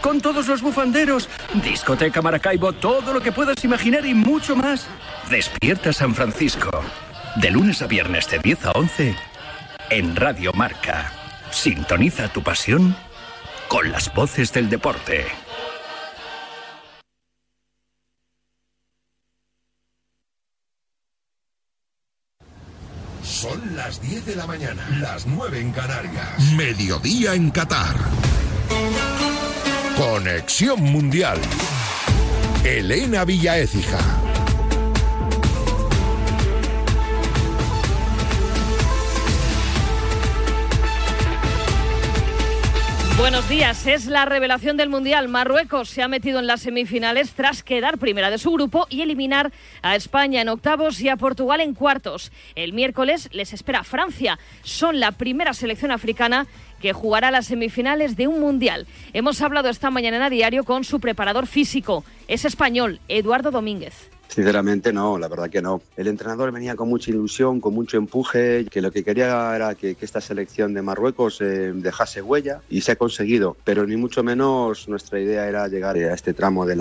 Con todos los bufanderos, discoteca Maracaibo, todo lo que puedas imaginar y mucho más. Despierta San Francisco, de lunes a viernes de 10 a 11, en Radio Marca. Sintoniza tu pasión con las voces del deporte. Son las 10 de la mañana, las 9 en Canarias. Mediodía en Qatar. Conexión Mundial. Elena Villaécija. Buenos días. Es la revelación del Mundial. Marruecos se ha metido en las semifinales tras quedar primera de su grupo y eliminar a España en octavos y a Portugal en cuartos. El miércoles les espera Francia. Son la primera selección africana que jugará las semifinales de un Mundial. Hemos hablado esta mañana en diario con su preparador físico. Es español, Eduardo Domínguez. Sinceramente no, la verdad que no. El entrenador venía con mucha ilusión, con mucho empuje, que lo que quería era que, esta selección de Marruecos eh, dejase huella y se ha conseguido, pero ni mucho menos nuestra idea era llegar a este tramo del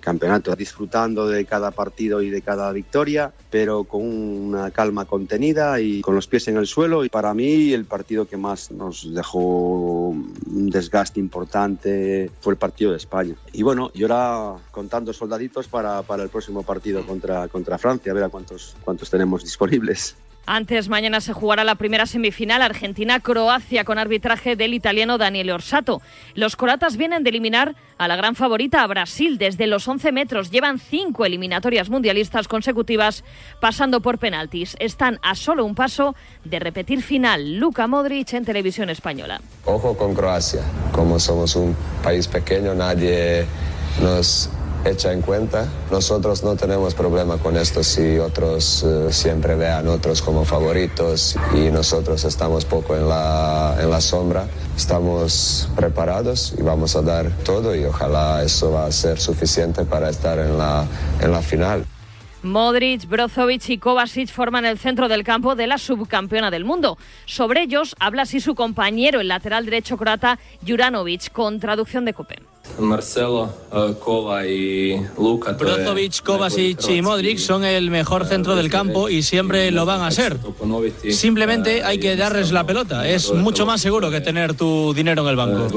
campeonato, disfrutando de cada partido y de cada victoria, pero con una calma contenida y con los pies en el suelo. Y para mí el partido que más nos dejó un desgaste importante fue el partido de España. Y bueno, y ahora contando soldaditos para, para el próximo partido partido contra, contra Francia, a ver a cuántos, cuántos tenemos disponibles. Antes, mañana se jugará la primera semifinal Argentina-Croacia con arbitraje del italiano Daniele Orsato. Los croatas vienen de eliminar a la gran favorita a Brasil desde los 11 metros. Llevan cinco eliminatorias mundialistas consecutivas pasando por penaltis. Están a solo un paso de repetir final. Luka Modric en televisión española. Ojo con Croacia. Como somos un país pequeño, nadie nos hecha en cuenta. Nosotros no tenemos problema con esto si otros eh, siempre vean otros como favoritos y nosotros estamos poco en la, en la sombra. Estamos preparados y vamos a dar todo y ojalá eso va a ser suficiente para estar en la, en la final. Modric, Brozovic y Kovacic forman el centro del campo de la subcampeona del mundo. Sobre ellos habla así su compañero, el lateral derecho croata Juranovic, con traducción de Cope. Marcelo, eh, Kova y Luka. Brozovic, Kovacic y Modric son el mejor centro del campo y siempre lo van a ser. Simplemente hay que darles la pelota. Es mucho más seguro que tener tu dinero en el banco.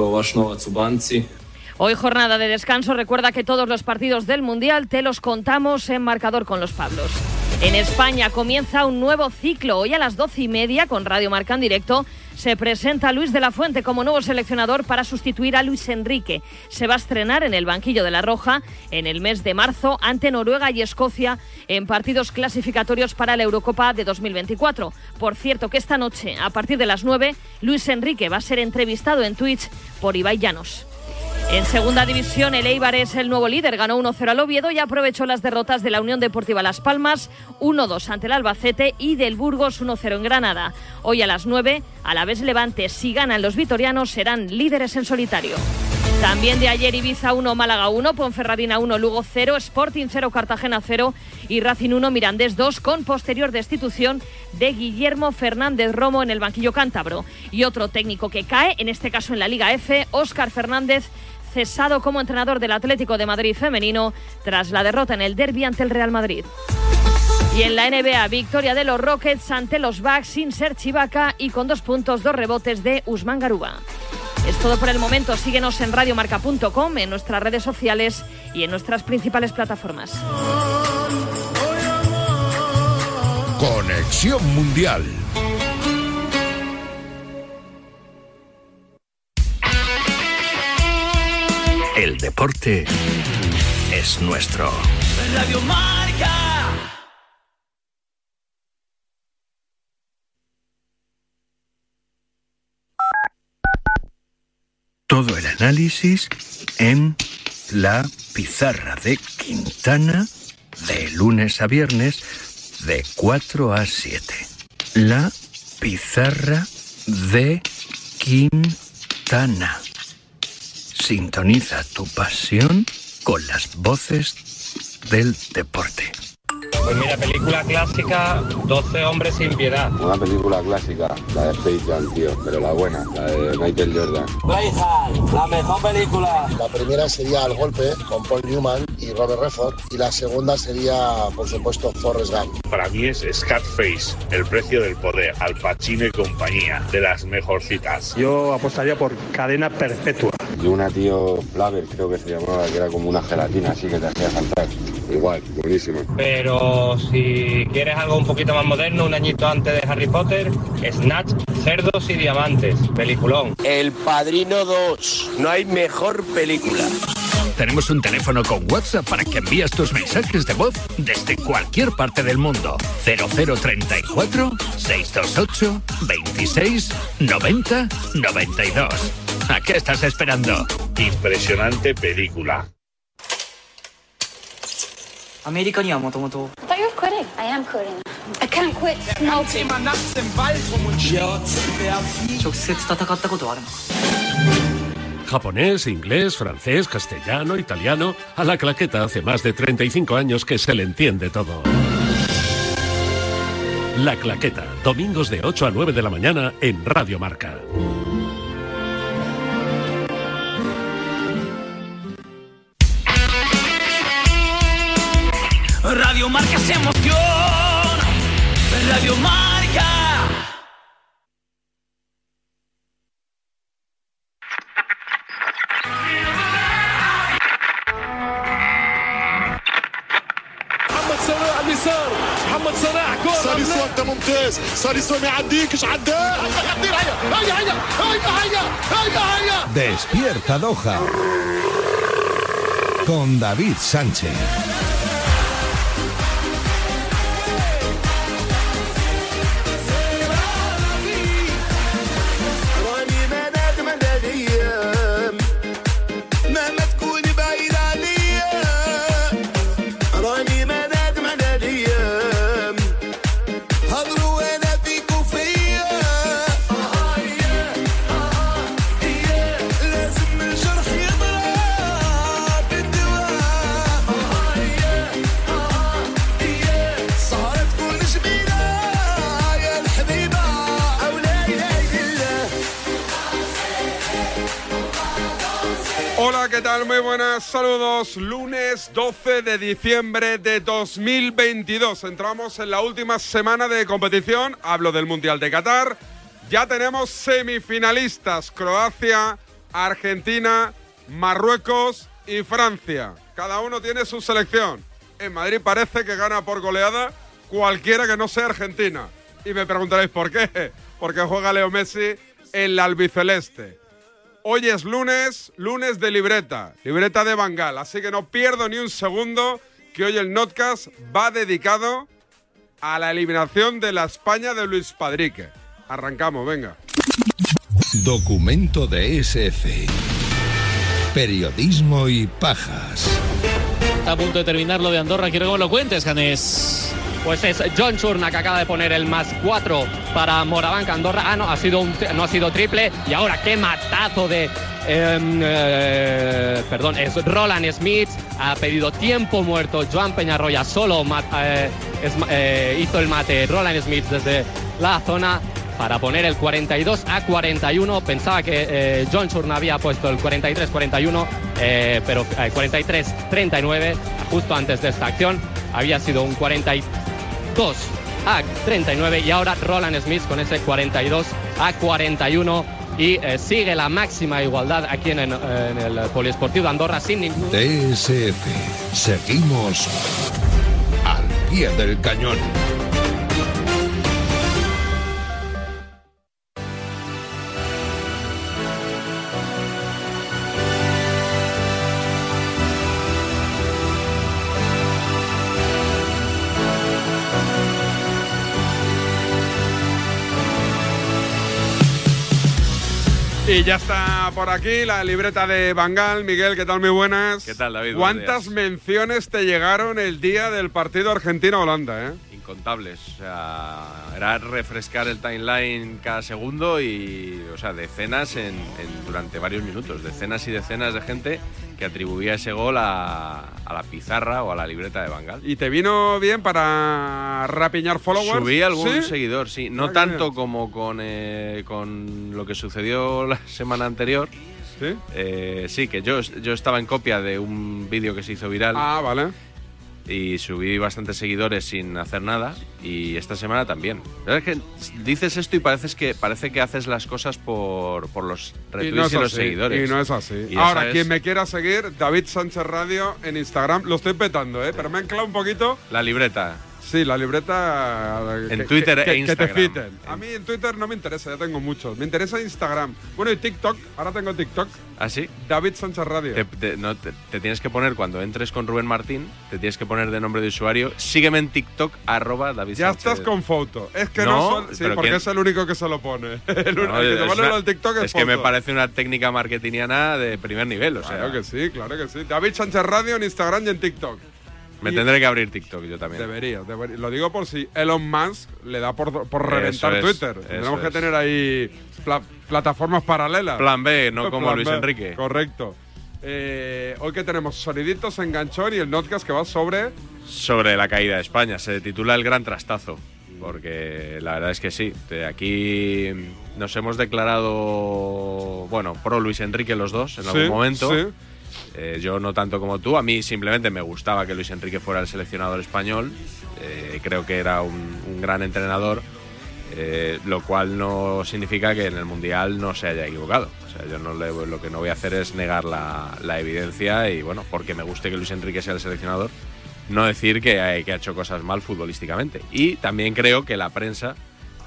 Hoy jornada de descanso. Recuerda que todos los partidos del Mundial te los contamos en marcador con los Pablos. En España comienza un nuevo ciclo. Hoy a las doce y media con Radio Marca en directo se presenta Luis de la Fuente como nuevo seleccionador para sustituir a Luis Enrique. Se va a estrenar en el banquillo de la Roja en el mes de marzo ante Noruega y Escocia en partidos clasificatorios para la Eurocopa de 2024. Por cierto que esta noche, a partir de las 9, Luis Enrique va a ser entrevistado en Twitch por Ibai Llanos. En segunda división, el Eibar es el nuevo líder. Ganó 1-0 al Oviedo y aprovechó las derrotas de la Unión Deportiva Las Palmas, 1-2 ante el Albacete y del Burgos 1-0 en Granada. Hoy a las 9, a la vez Levante, si ganan los vitorianos, serán líderes en solitario. También de ayer Ibiza 1, Málaga 1, Ponferradina 1, Lugo 0, Sporting 0, Cartagena 0 y Racing 1, Mirandés 2, con posterior destitución de Guillermo Fernández Romo en el banquillo cántabro. Y otro técnico que cae, en este caso en la Liga F, Óscar Fernández cesado como entrenador del Atlético de Madrid femenino tras la derrota en el derby ante el Real Madrid. Y en la NBA, victoria de los Rockets ante los Bucks sin ser Chivaca y con dos puntos, dos rebotes de Usman Garuba. Es todo por el momento. Síguenos en radiomarca.com, en nuestras redes sociales y en nuestras principales plataformas. Conexión Mundial deporte es nuestro. Radio Marca. Todo el análisis en la pizarra de Quintana de lunes a viernes de 4 a 7. La pizarra de Quintana. Sintoniza tu pasión con las voces del deporte. Pues mira, película clásica, 12 hombres sin piedad. Una película clásica, la de Space Jam, tío, pero la buena, la de Michael Jordan. la mejor película. La primera sería El Golpe, con Paul Newman y Robert Redford. Y la segunda sería, por supuesto, Forrest Gump. Para mí es Scarface, El precio del poder, Al Pacino y compañía, de las mejorcitas. Yo apostaría por Cadena Perpetua. Y una, tío, Flaver, creo que se llamaba, que era como una gelatina así que te hacía saltar. Igual, buenísimo. Pero si quieres algo un poquito más moderno, un añito antes de Harry Potter, Snatch, Cerdos y Diamantes, peliculón. El Padrino 2, no hay mejor película. Tenemos un teléfono con WhatsApp para que envíes tus mensajes de voz desde cualquier parte del mundo. 0034 628 26 90 92. ¿A qué estás esperando? Impresionante película. アメリカにはもともと I thought you were quitting. I am quitting. I can't quit smoking. 直接戦ったことはあるのか Japonés, inglés, francés, castellano, italiano. A la claqueta hace más de 35 años que se le entiende todo. La claqueta, domingos de 8 a 9 de la mañana en Radio Marca. ممتاز ساليسو ما يعديكش عداه هيا هيا هيا هيا هيا هيا Despierta Doha. Con David Sánchez. Buenas, saludos. Lunes 12 de diciembre de 2022. Entramos en la última semana de competición. Hablo del Mundial de Qatar. Ya tenemos semifinalistas. Croacia, Argentina, Marruecos y Francia. Cada uno tiene su selección. En Madrid parece que gana por goleada cualquiera que no sea Argentina. Y me preguntaréis por qué. Porque juega Leo Messi en la albiceleste. Hoy es lunes, lunes de libreta, libreta de Bangal, así que no pierdo ni un segundo que hoy el Notcast va dedicado a la eliminación de la España de Luis Padrique. Arrancamos, venga. Documento de SF. Periodismo y pajas. Está a punto de terminar lo de Andorra. Quiero que me lo cuentes, Janés. Pues es John Churna que acaba de poner el más 4 para Morabanca Andorra. Ah, no, ha sido no ha sido triple. Y ahora qué matazo de. em, eh, perdón, es Roland Smith. Ha pedido tiempo muerto. Joan Peñarroya solo eh, eh, hizo el mate. Roland Smith desde la zona para poner el 42 a 41. Pensaba que John Churna había puesto el 43-41, eh, pero eh, 43-39 justo antes de esta acción. Había sido un 42 a 39 y ahora Roland Smith con ese 42 a 41 y eh, sigue la máxima igualdad aquí en, en- el Poliesportivo de Andorra sin ningún... DSF. Seguimos al pie del cañón. Y ya está por aquí la libreta de Bangal. Miguel, ¿qué tal? Muy buenas. ¿Qué tal, David? ¿Cuántas menciones te llegaron el día del partido Argentina-Holanda? Eh? Incontables. O sea, era refrescar el timeline cada segundo y, o sea, decenas en, en- durante varios minutos, decenas y decenas de gente que atribuía ese gol a, a la pizarra o a la libreta de Bangal. ¿Y te vino bien para rapiñar followers? Subí algún ¿Sí? seguidor, sí. No Ah, tanto como con, eh, con lo que sucedió la semana anterior. ¿Sí? Eh, sí, que yo, yo estaba en copia de un vídeo que se hizo viral. Ah, vale. Y subí bastantes seguidores sin hacer nada. Y esta semana también. La verdad es que dices esto y pareces que, parece que haces las cosas por, por los retweets y, no los así, seguidores. Y no es así. Ahora, quien me quiera seguir, David Sánchez Radio en Instagram. Lo estoy petando, ¿eh? Pero me han clavado un poquito. La libreta. Sí, la libreta. En que- Twitter que, e que- que Instagram. te fiten. A mí en Twitter no me interesa, ya tengo muchos. Me interesa Instagram. Bueno, y TikTok. Ahora tengo TikTok. ¿Ah, sí? David Sánchez Radio. Te, te- no, te- te tienes que poner, cuando entres con Rubén Martín, te tienes que poner de nombre de usuario, sígueme en TikTok, arroba David Ya Sánchez. estás con foto. Es que no, No, son- Sí, porque ¿quién? es el único que se lo pone. El, No, el que te pone TikTok es, es que me parece una técnica marketingiana de primer nivel, o sea, Claro que sí, claro que sí. David Sánchez Radio en Instagram y en TikTok. Me Y- tendré que abrir TikTok yo también. Debería, debería. Lo digo por si Elon Musk le da por, por reventar es, Twitter. Tenemos que tener ahí pla- plataformas paralelas. Plan B, no como Plan Luis B, Enrique. Correcto. Eh, hoy que tenemos soniditos enganchón y el notcast que va sobre. Sobre la caída de España, se titula El Gran Trastazo, porque la verdad es que sí, aquí nos hemos declarado, bueno, pro Luis Enrique los dos en Sí, algún momento. sí. Eh, yo no tanto como tú, a mí simplemente me gustaba que Luis Enrique fuera el seleccionador español, Eh, creo que era un, gran entrenador, eh, lo cual no significa que en el Mundial no se haya equivocado. O sea, yo no le- lo que no voy a hacer es negar la, evidencia y bueno, porque me guste que Luis Enrique sea el seleccionador, no decir que ha hecho cosas mal futbolísticamente. Y también creo que la prensa,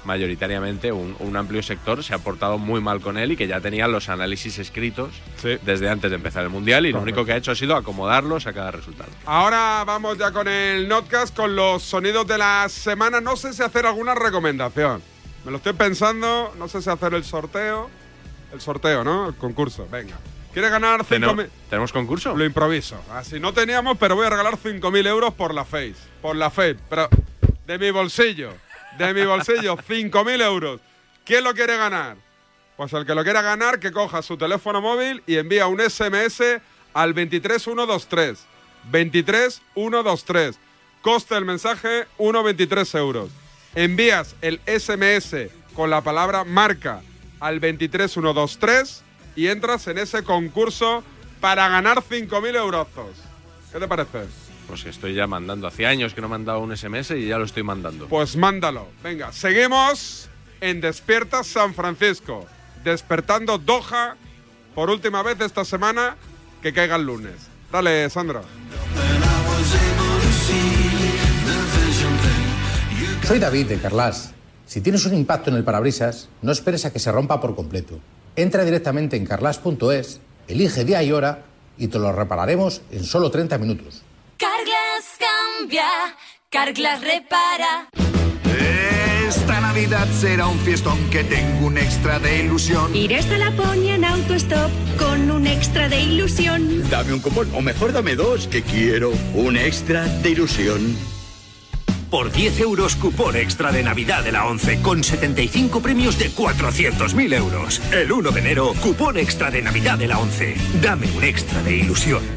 mayoritariamente, un, un amplio sector, se ha portado muy mal con él y que ya tenía los análisis escritos desde antes de empezar el Mundial y lo único que ha hecho ha sido acomodarlos a cada resultado. Ahora vamos ya con el notcast, con los sonidos de la semana. No sé si hacer alguna recomendación. Me lo estoy pensando. No sé si hacer el sorteo. El sorteo, ¿no? El concurso. Venga. ¿Quieres ganar 5.000? ¿Tenemos, ¿Tenemos concurso? Lo improviso. Así no teníamos, pero voy a regalar 5.000 euros por la Face. Por la Face. Pero de mi bolsillo. De mi bolsillo. 5.000 euros. ¿Quién lo quiere ganar? Pues el que lo quiera ganar, que coja su teléfono móvil y envía un SMS al 23123. 23123. Coste del mensaje 1,23 euros. Envías el SMS con la palabra marca al 23123 y entras en ese concurso para ganar 5.000 euros. ¿Qué te parece? Pues que estoy ya mandando. Hace años que no me han dado un SMS y ya lo estoy mandando. Pues mándalo. Venga, seguimos en Despierta San Francisco. Despertando Doha por última vez esta semana que caiga el lunes. Dale, Sandra. Soy David de Carlas. Si tienes un impacto en el parabrisas, no esperes a que se rompa por completo. Entra directamente en carlas.es, elige día y hora y te lo repararemos en solo 30 minutos. Cambia, Carglass repara. Esta Navidad será un fiestón que tengo un extra de ilusión. Iré hasta Laponia en autostop con un extra de ilusión. Dame un cupón, o mejor dame dos, que quiero un extra de ilusión. Por 10 euros cupón extra de Navidad de la 11 con 75 premios de 400.000 euros. El 1 de enero, cupón extra de Navidad de la 11. Dame un extra de ilusión.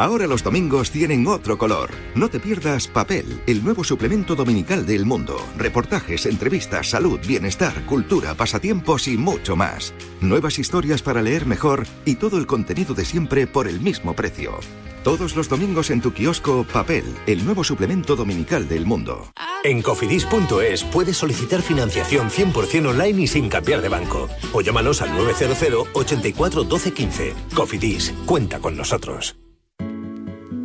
Ahora los domingos tienen otro color. No te pierdas Papel, el nuevo suplemento dominical del mundo. Reportajes, entrevistas, salud, bienestar, cultura, pasatiempos y mucho más. Nuevas historias para leer mejor y todo el contenido de siempre por el mismo precio. Todos los domingos en tu kiosco Papel, el nuevo suplemento dominical del mundo. En cofidis.es puedes solicitar financiación 100% online y sin cambiar de banco. O llámanos al 900 84 12 15. Cofidis, cuenta con nosotros.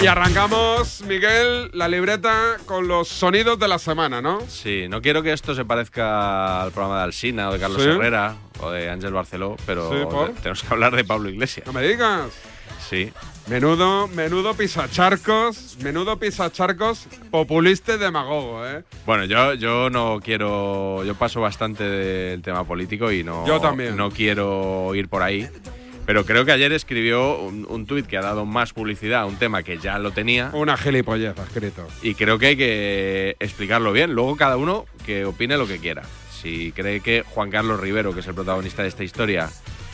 Y arrancamos, Miguel, la libreta con los sonidos de la semana, ¿no? Sí, no quiero que esto se parezca al programa de Alsina o de Carlos Sí. Herrera o de Ángel Barceló, pero tenemos que hablar de Pablo Iglesias. No me digas. Sí. Menudo, menudo pisacharcos, menudo pisacharcos populista y demagogo, ¿eh? Bueno, yo, yo no quiero. Yo paso bastante del tema político y no. Yo también. No quiero ir por ahí. Pero creo que ayer escribió un, un tuit que ha dado más publicidad a un tema que ya lo tenía. Una gilipollez escrito. Y creo que hay que explicarlo bien. Luego cada uno que opine lo que quiera. Si cree que Juan Carlos Rivero, que es el protagonista de esta historia,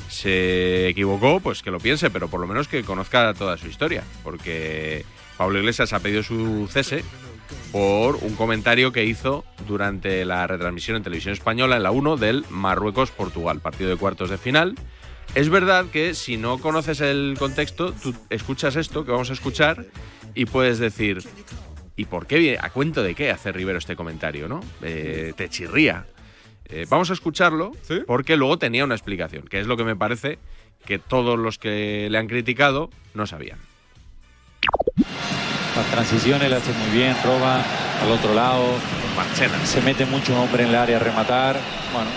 se equivocó, pues que lo piense, pero por lo menos que conozca toda su historia. Porque Pablo Iglesias ha pedido su cese por un comentario que hizo durante la retransmisión en televisión española en la 1 del Marruecos-Portugal, partido de cuartos de final. Es verdad que si no conoces el contexto, tú escuchas esto que vamos a escuchar y puedes decir, ¿y por qué? viene- ¿A cuento de qué hace Rivero este comentario? ¿no? Eh, te chirría. Eh, vamos a escucharlo porque luego tenía una explicación, que es lo que me parece que todos los que le han criticado no sabían. Las transiciones las hace muy bien, roba al otro lado. Se mete muchos hombres en el área a rematar. Bueno,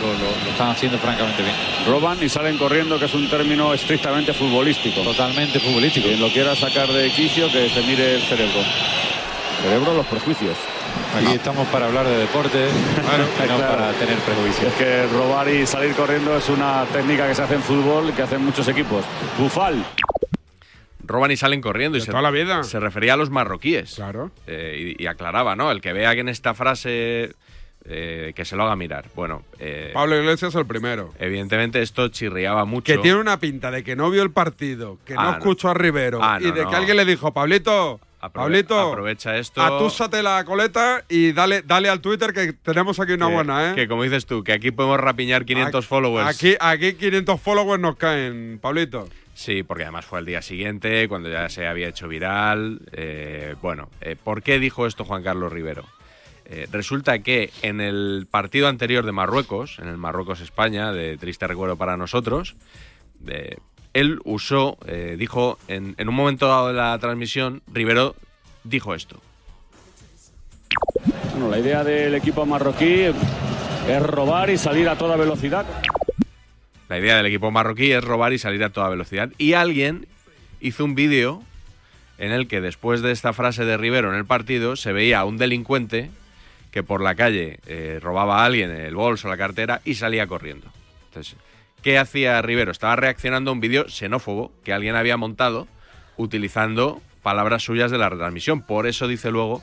lo, lo- lo están haciendo francamente bien. Roban y salen corriendo, que es un término estrictamente futbolístico. Totalmente futbolístico. Quien lo quiera sacar de quicio, que se mire el cerebro. Cerebro, los prejuicios. Aquí estamos para hablar de deporte, y no para tener prejuicios. Es que robar y salir corriendo es una técnica que se hace en fútbol y que hacen muchos equipos. Bufal. roban y salen corriendo. Y se, toda la vida. Se refería a los marroquíes. Claro. y, y aclaraba, ¿no? El que vea que en esta frase eh, que se lo haga mirar. Bueno, eh, Pablo Iglesias el primero. evidentemente esto chirriaba mucho. Que tiene una pinta de que no vio el partido, que Ah, no no. escuchó a Rivero Ah, y de no. que alguien le dijo, Pablito, Aprove- Pablito, aprovecha esto. atúsate la coleta y dale, dale al Twitter que tenemos aquí una que- buena, ¿eh? Que como dices tú, que aquí podemos rapiñar 500 Aquí- followers. Aquí, aquí 500 followers nos caen, Pablito. Sí, porque además fue al día siguiente, cuando ya se había hecho viral. Eh, bueno, eh, ¿por qué dijo esto Juan Carlos Rivero? Eh, resulta que en el partido anterior de Marruecos, en el Marruecos-España, de triste recuerdo para nosotros, eh, él usó, eh, dijo, en, en un momento dado de la transmisión, Rivero dijo esto. Bueno, la idea del equipo marroquí es robar y salir a toda velocidad. La idea del equipo marroquí es robar y salir a toda velocidad. Y alguien hizo un vídeo en el que después de esta frase de Rivero en el partido se veía a un delincuente que por la calle eh, robaba a alguien el bolso, la cartera y salía corriendo. Entonces, ¿qué hacía Rivero? Estaba reaccionando a un vídeo xenófobo que alguien había montado utilizando palabras suyas de la retransmisión. Por eso dice luego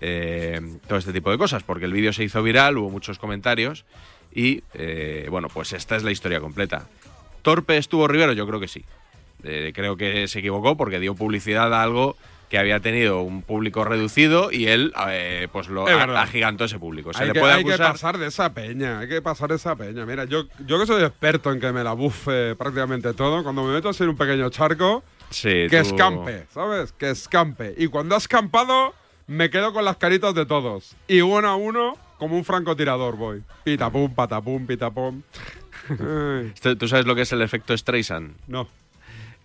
eh, todo este tipo de cosas, porque el vídeo se hizo viral, hubo muchos comentarios y, eh, bueno, pues esta es la historia completa. ¿Torpe estuvo Rivero? Yo creo que sí. Creo que se equivocó porque dio publicidad a algo que había tenido un público reducido y él, eh, pues lo a- agigantó ese público. Se hay le que, puede hay que acusar. pasar de esa peña, hay que pasar de esa peña. Mira, yo, yo que soy experto en que me la bufe prácticamente todo, cuando me meto así en un pequeño charco, Sí, que tú- escampe, ¿sabes? Que escampe. Y cuando ha escampado, me quedo con las caritas de todos. Y uno a uno, como un francotirador voy. Pitapum, patapum, pitapum. ¿Tú sabes lo que es el efecto Streisand? no.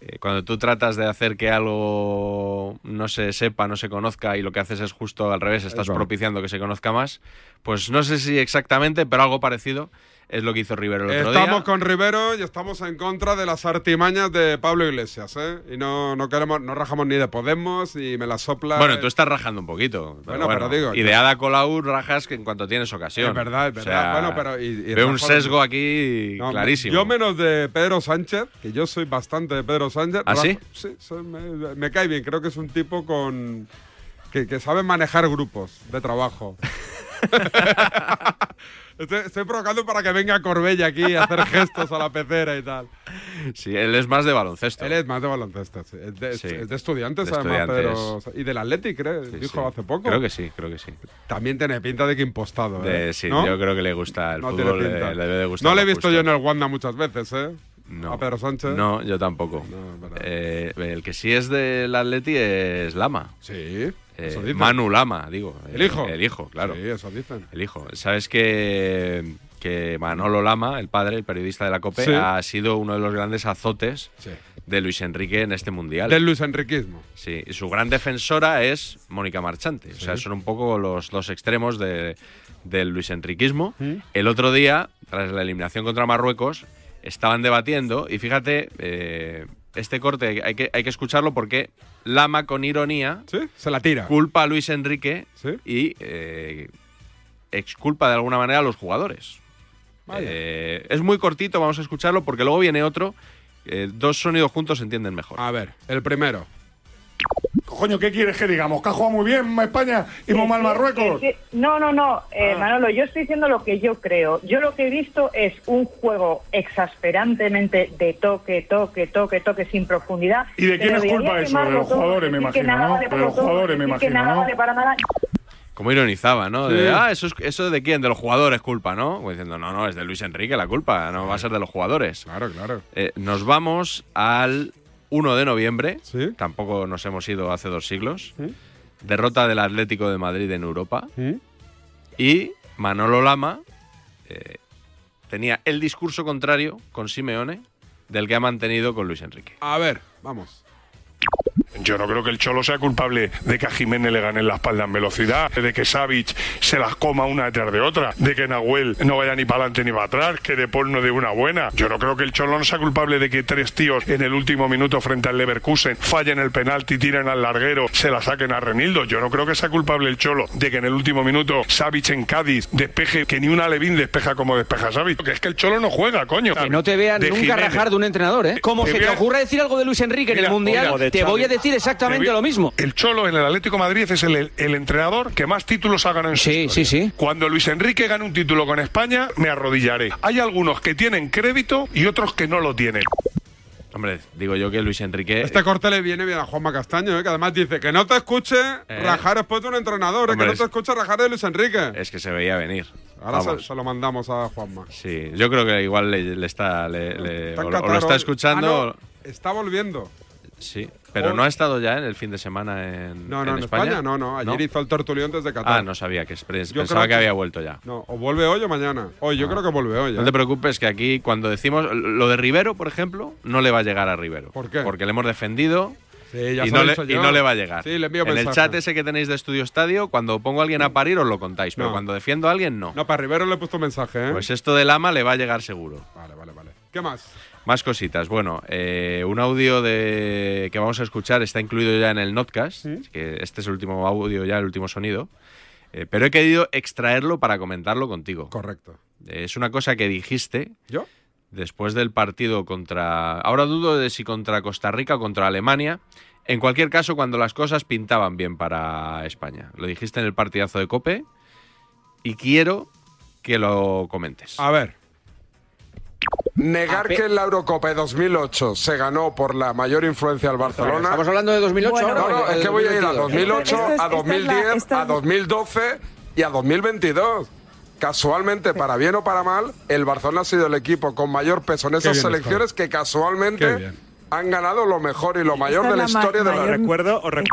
Eh, Cuando tú tratas de hacer que algo no se sepa, no se conozca y lo que haces es justo al revés, estás propiciando que se conozca más, pues no sé si exactamente, pero algo parecido es lo que hizo Rivero el otro Estamos día. con Rivero y estamos en contra de las artimañas de Pablo Iglesias, ¿eh? Y no, no queremos, no rajamos ni de Podemos y me la sopla. Bueno, tú estás rajando un poquito. Pero Bueno, pero digo, Y de Ada Colau rajas que en cuanto tienes ocasión. Es verdad, es O verdad. sea, bueno, pero. Y, y veo un sesgo aquí No, clarísimo. Yo menos de Pedro Sánchez, que yo soy bastante de Pedro Sánchez. ¿Ah, sí? rajo- Sí, soy- me, me cae bien. Creo que es un tipo con. Que, que sabe manejar grupos de trabajo. Estoy, estoy provocando para que venga Corbella aquí a hacer gestos a la pecera y tal. Sí, él es más de baloncesto. Él es más de baloncesto, sí. Es de, Sí. es de estudiantes, De además, estudiantes. Pedro. Y del Athletic, creo, Sí, dijo hace poco. Creo que sí, creo que sí. También tiene pinta de que impostado, De- ¿eh? sí, ¿No? yo creo que le gusta el No tiene fútbol, pinta. le, le debe de gustar. No le he visto justo. yo en el Wanda muchas veces, ¿eh? No. A Pedro Sánchez. No, yo tampoco. Eh, el que sí es del Atleti es Lama. Sí. Dicen. Manu Lama, digo. ¿El hijo? El hijo, claro. Sí, eso dicen. El hijo. ¿Sabes que, que Manolo Lama, el padre, el periodista de la COPE, Sí. ha sido uno de los grandes azotes Sí. de Luis Enrique en este mundial? Del Luis Enriquismo. Sí, y su gran defensora es Mónica Marchante. O sea, son un poco los dos extremos de- del Luis Enriquismo. Mm. El otro día, tras la eliminación contra Marruecos, estaban debatiendo y fíjate, eh, este corte hay que, hay que escucharlo porque Lama con ironía se la tira. culpa a Luis Enrique y eh, exculpa de alguna manera a los jugadores. Eh, es muy cortito, vamos a escucharlo porque luego viene otro. eh, dos sonidos juntos se entienden mejor. A ver, el primero. Coño, ¿qué quieres que digamos? ¿Que ha jugado muy bien España y muy mal Marruecos? Sí, sí. No, no, no, eh, Manolo, yo estoy diciendo lo que yo creo. Yo lo que he visto es un juego exasperantemente de toque, toque, toque, toque sin profundidad. ¿Y de quién es culpa a eso? De los jugadores, me imagino, nada ¿no? De para los jugadores. Como ironizaba, ¿no? De, ah, eso, es, ¿eso de quién? De los jugadores culpa, ¿no? Como diciendo, no, no, es de Luis Enrique la culpa, no va a ser de los jugadores. Claro, claro. Eh, nos vamos al 1 de noviembre. Tampoco nos hemos ido hace dos siglos. Derrota del Atlético de Madrid en Europa. Y Manolo Lama eh, tenía el discurso contrario con Simeone del que ha mantenido con Luis Enrique. A ver, vamos. Yo no creo que el Cholo sea culpable de que a Jiménez le ganen la espalda en velocidad, de que Savic se las coma una detrás de otra, de que Nahuel no vaya ni para adelante ni para atrás, que De Paul no dé una buena. Yo no creo que el Cholo no sea culpable de que tres tíos en el último minuto frente al Leverkusen fallen el penalti, tiren al larguero, se la saquen a Renildo. Yo no creo que sea culpable el Cholo de que en el último minuto Savic en Cádiz despeje, que ni una Levín despeja como despeja Savic. Que es que el Cholo no juega, coño. Que no te vean nunca Jiménez. rajar de un entrenador, ¿eh? Como Te se te ocurra decir algo de Luis Enrique en el Mundial, te voy a decir exactamente lo mismo. El Cholo en el Atlético de Madrid es el, el entrenador que más títulos ha ganado en su Sí, sí, sí. Cuando Luis Enrique gane un título con España, me arrodillaré. Hay algunos que tienen crédito y otros que no lo tienen. Hombre, digo yo que Luis Enrique... Este corte le viene bien a Juanma Castaño, ¿eh? que además dice que no te escuche rajar después de un entrenador, ¿eh? Hombre, que no te escuche rajar de Luis Enrique. Es que se veía venir. Ahora se, lo mandamos a Juanma. Sí, yo creo que igual le, le está, le- le- Está o, lo- o Qatar lo está escuchando. Ah, no, está volviendo. Sí, pero no ha estado ya en el fin de semana en, No, no, en en España. España, no, no. Ayer hizo el tertulión desde Qatar. Ah, no sabía que Yo pensaba que, que- había vuelto ya. No, o vuelve hoy o mañana. Hoy, yo Ah. creo que vuelve hoy. No ¿eh? te preocupes que aquí cuando decimos lo de Rivero, por ejemplo, no le va a llegar a Rivero. ¿Por qué? Porque le hemos defendido Sí, ya y, no le, y no le va a llegar. Sí, le envío en el chat ese que tenéis de Estudio Estadio, cuando pongo a alguien a parir os lo contáis, pero cuando defiendo a alguien no. No, para Rivero le he puesto un mensaje, ¿eh? Pues esto del ama le va a llegar seguro. Vale, vale, vale. ¿Qué más? Más cositas. Bueno, eh, un audio de que vamos a escuchar está incluido ya en el notcast, que este es el último audio ya, el último sonido. eh, pero he querido extraerlo para comentarlo contigo. Correcto. Eh, es una cosa que dijiste ¿Yo? después del partido contra... Ahora dudo de si contra Costa Rica o contra Alemania. En cualquier caso, cuando las cosas pintaban bien para España. Lo dijiste en el partidazo de Cope y quiero que lo comentes. A ver. Negar que en la Eurocopa de 2008 se ganó por la mayor influencia del Barcelona. ¿Estamos hablando de 2008 No, ahora no, o es que voy a ir a 2022? 2008, Esto es- a esta es la- 2010, esta es- a 2012 y a 2022. Casualmente, para bien o para mal, el Barcelona ha sido el equipo con mayor peso en esas selecciones que Qué casualmente han ganado lo mejor y lo mayor de la historia de la Recuerdo, o rec-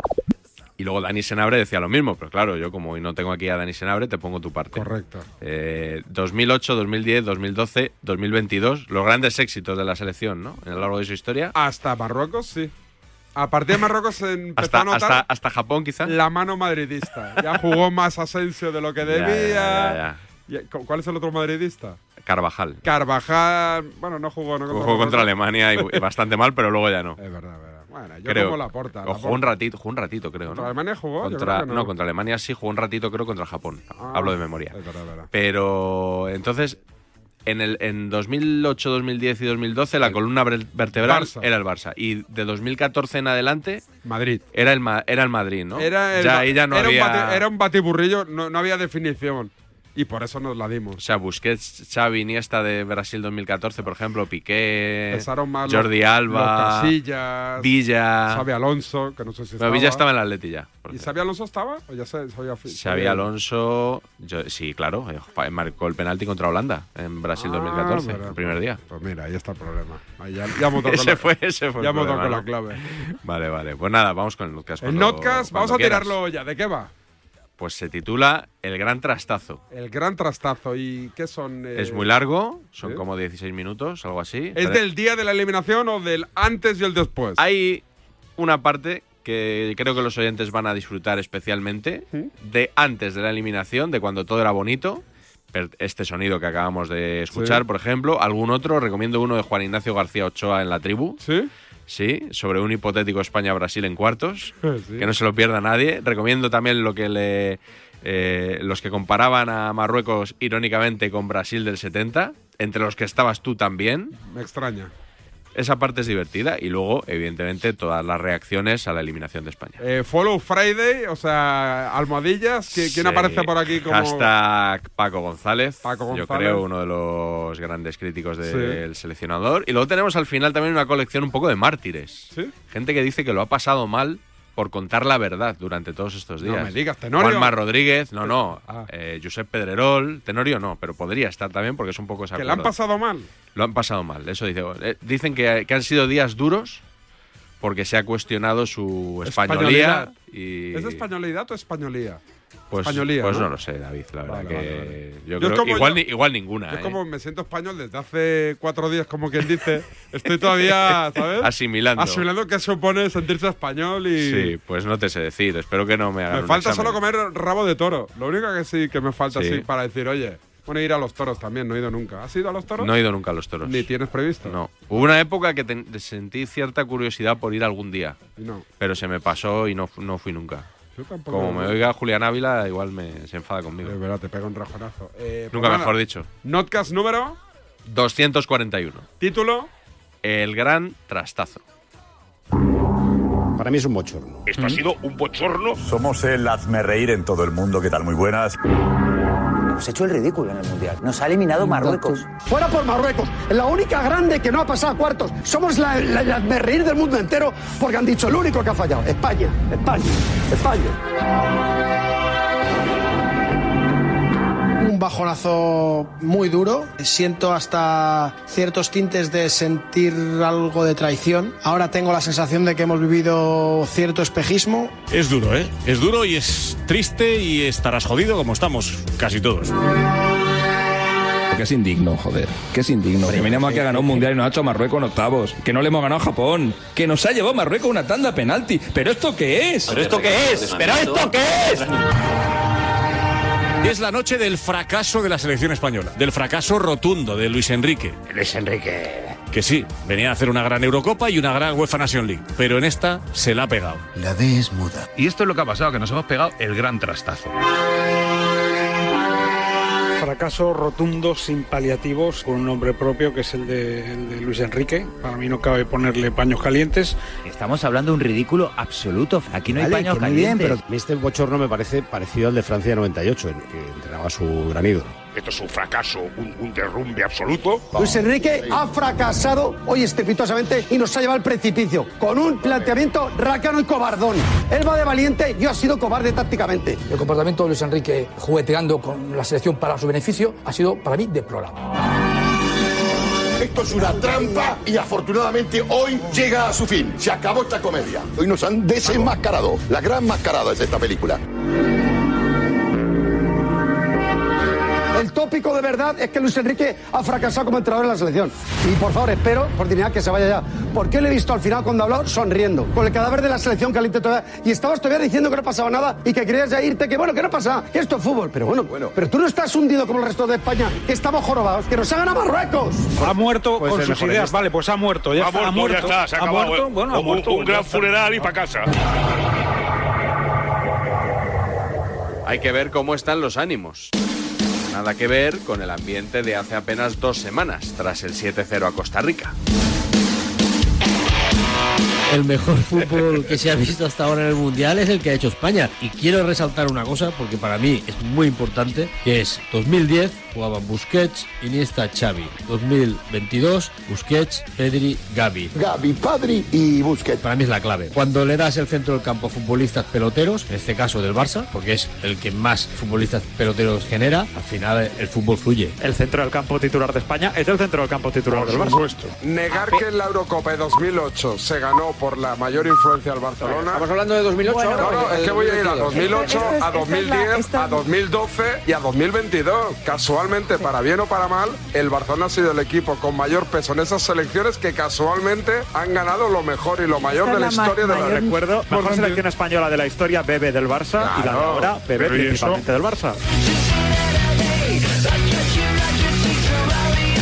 Y luego Dani Senabre decía lo mismo, pero claro, yo como hoy no tengo aquí a Dani Senabre, te pongo tu parte. Correcto. Eh, 2008, 2010, 2012, 2022, los grandes éxitos de la selección, ¿no? A lo largo de su historia. Hasta Marruecos, sí. A partir de Marruecos se empezó Hasta, a notar hasta, hasta Japón, quizá. la mano madridista. Ya jugó más Asensio de lo que ya, debía. ya, ya. Y- ¿cu- ¿Cuál es el otro madridista? Carvajal. Carvajal. Bueno, no jugó. No Jugó contra Alemania y, y bastante mal, pero luego ya no. Es verdad, es verdad. Bueno, yo creo. como la porta. O jugó un ratito, jugó un ratito, creo, ¿Contra ¿no? Alemania jugó? Contra, no. contra Alemania sí, jugó un ratito, creo, contra Japón. Ah, Hablo de memoria. Es verdad, es verdad. Pero entonces, en, el, en 2008, 2010 y 2012, la columna ver- vertebral Barça. era el Barça. Y de 2014 en adelante, Madrid. era el, era el Madrid, ¿no? Era, el ya ahí ya no era había. Un era un batiburrillo, no, no había definición. Y por eso nos la O dimos. sea, Busquets, Xavi, Iniesta de Brasil 2014, por ejemplo, Piqué, los- Jordi Alba, los Casillas, Villa. Xavi Alonso, que no sé si estaba. Villa estaba en el Atleti ya. ¿Y Xavi Alonso estaba? ¿O ya se, se había se Xavi había- Alonso, yo- sí, claro, eh, marcó el penalti contra Holanda en Brasil Ah, 2014, verdad, el primer día. Pues mira, ahí está el problema. Ahí ya, ya ese la- fue, ese fue Ya el problema, con la clave. Vale, vale. Pues nada, vamos con el Notcast. El Notcast, vamos a quieras. tirarlo ya. ¿De qué va? Pues se titula El Gran Trastazo. El gran trastazo. ¿Y qué son? eh, Es muy largo, son ¿sí? como 16 minutos, algo así. ¿Es del día de la eliminación o del antes y el después? Hay una parte que creo que los oyentes van a disfrutar especialmente de antes de la eliminación, de cuando todo era bonito. Este sonido que acabamos de escuchar, Sí. por ejemplo. Algún otro, recomiendo uno de Juan Ignacio García Ochoa en la tribu. ¿Sí? Sí, sobre un hipotético España-Brasil en cuartos. Sí. Que no se lo pierda nadie. Recomiendo también lo que le. eh, los que comparaban a Marruecos irónicamente con Brasil del 70, entre los que estabas tú también. Me extraña. Esa parte es divertida y luego, evidentemente, todas las reacciones a la eliminación de España. Eh, follow Friday, o sea, almohadillas. ¿Qui- ¿Quién Sí. aparece por aquí como.? Hashtag Paco González. Paco Yo González. creo uno de los grandes críticos del seleccionador. Y luego tenemos al final también una colección un poco de mártires. ¿Sí? Gente que dice que lo ha pasado mal por contar la verdad durante todos estos No días. me digas, Tenorio. Juanma Rodríguez, no, no. Ah. Eh, Josep Pedrerol, Tenorio no, pero podría estar también porque es un poco esa ¿Que le han pasado mal? Lo han pasado mal, eso dice. Eh, dicen que, que han sido días duros porque se ha cuestionado su españolía. Españolidad. Y, ¿Es españolidad o españolía? Pues, Españolía, pues ¿no? no lo sé, David, la verdad Vale, que vale, vale. yo Yo creo como igual, yo- ni- igual ninguna. Yo ¿eh? como me siento español desde hace cuatro días, como quien dice, estoy todavía, ¿sabes? Asimilando. Asimilando qué supone sentirse español y... Sí, pues no te sé decir. Espero que no me hagan Me falta solo comer rabo de toro. Lo único que sí que me falta Sí. para decir, oye, bueno, ir a los toros también, no he ido nunca. ¿Has ido a los toros? No he ido nunca a los toros. Ni tienes previsto. No. Hubo una época que sentí cierta curiosidad por ir algún día. No. Pero se me pasó y no, no fui nunca. Yo tampoco. Como me oiga Julián Ávila, igual me, se enfada conmigo. Es verdad, te pega un rajonazo. Eh, pues Nunca mejor dicho. Notcast número, 241. título. El gran trastazo. Para mí es un bochorno. Esto ha sido un bochorno. Somos el hazme reír en todo el mundo. ¿Qué tal? Muy buenas. Hemos hecho el ridículo en el Mundial. Nos ha eliminado Marruecos. Fuera por Marruecos, la única grande que no ha pasado a cuartos. Somos la, la, la me reír del mundo entero porque han dicho el único que ha fallado. España, España, España. Bajonazo muy duro. Siento hasta ciertos tintes de sentir algo de traición. Ahora tengo la sensación de que hemos vivido cierto espejismo. Es duro, ¿eh? Es duro y es triste y estarás jodido como estamos casi todos. Que es indigno, joder. Que es indigno. Que venimos aquí a ganar un mundial y nos ha hecho Marruecos en octavos. Que no le hemos ganado a Japón. Que nos ha llevado Marruecos una tanda penalti. ¿Pero esto qué es? ¿Pero esto qué es? ¿Pero esto qué es? Es la noche del fracaso de la selección española. Del fracaso rotundo de Luis Enrique. Luis Enrique. Que sí, venía a hacer una gran Eurocopa y una gran UEFA Nation League. Pero en esta se la ha pegado. La D es muda. Y esto es lo que ha pasado, que nos hemos pegado el gran trastazo. Fracaso rotundo, sin paliativos, con un nombre propio que es el de, el de Luis Enrique. Para mí no cabe ponerle paños calientes. Estamos hablando de un ridículo absoluto. Aquí no hay Vale, paños que muy bien, calientes. pero este bochorno me parece parecido al de Francia 98, en que entrenaba a su gran ídolo. Esto es un fracaso, un, un derrumbe absoluto. Luis Enrique ha fracasado hoy estrepitosamente y nos ha llevado al precipicio con un planteamiento rácano y cobardón. Él va de valiente, yo ha sido cobarde tácticamente. El comportamiento de Luis Enrique jugueteando con la selección para su beneficio ha sido para mí deplorable. Esto es una trampa y afortunadamente hoy llega a su fin. Se acabó esta comedia. Hoy nos han desenmascarado. La gran mascarada es esta película. Tópico de verdad es que Luis Enrique ha fracasado como entrenador en la selección. Y por favor, espero, por dignidad, que se vaya ya. Porque le he visto al final cuando habló sonriendo, con el cadáver de la selección caliente todavía. Y estabas todavía diciendo que no pasaba nada y que querías ya irte, que bueno, que no pasa, que esto es fútbol. Pero bueno, pero tú no estás hundido como el resto de España, que estamos jorobados, que nos hagan a Marruecos. Ha muerto Puede con sus ideas. Vale, pues ha muerto. Ya ha, está, muerto, ya está, se ha ha acabado. muerto, bueno, ha un, muerto, un pues gran funeral y para casa. Hay que ver cómo están los ánimos. Nada que ver con el ambiente de hace apenas dos semanas, tras el 7-0 a Costa Rica. el mejor fútbol que se ha visto hasta ahora en el Mundial es el que ha hecho España. Y quiero resaltar una cosa, porque para mí es muy importante, que es 2010 jugaban Busquets, Iniesta, Xavi. 2022, Busquets, Pedri, Gavi. Gavi, Padri y Busquets. Para mí es la clave. Cuando le das el centro del campo a futbolistas peloteros, en este caso del Barça, porque es el que más futbolistas peloteros genera, al final el fútbol fluye. El centro del campo titular de España es el centro del campo titular del Barça. supuesto. Negar que en la Eurocopa de 2008 se ganó por la mayor influencia del Barcelona. Estamos hablando de 2008 No, ahora. no, es que voy a ir a 2008, Esto es- a esta es la- 2010, esta- a 2012 y a 2022. Casualmente, para bien o para mal, el Barcelona ha sido el equipo con mayor peso en esas selecciones que casualmente han ganado lo mejor y lo mayor Esta de la historia de la mayor- Recuerdo, mejor selección española de la historia bebe del Barça y la de ahora bebe principalmente del Barça.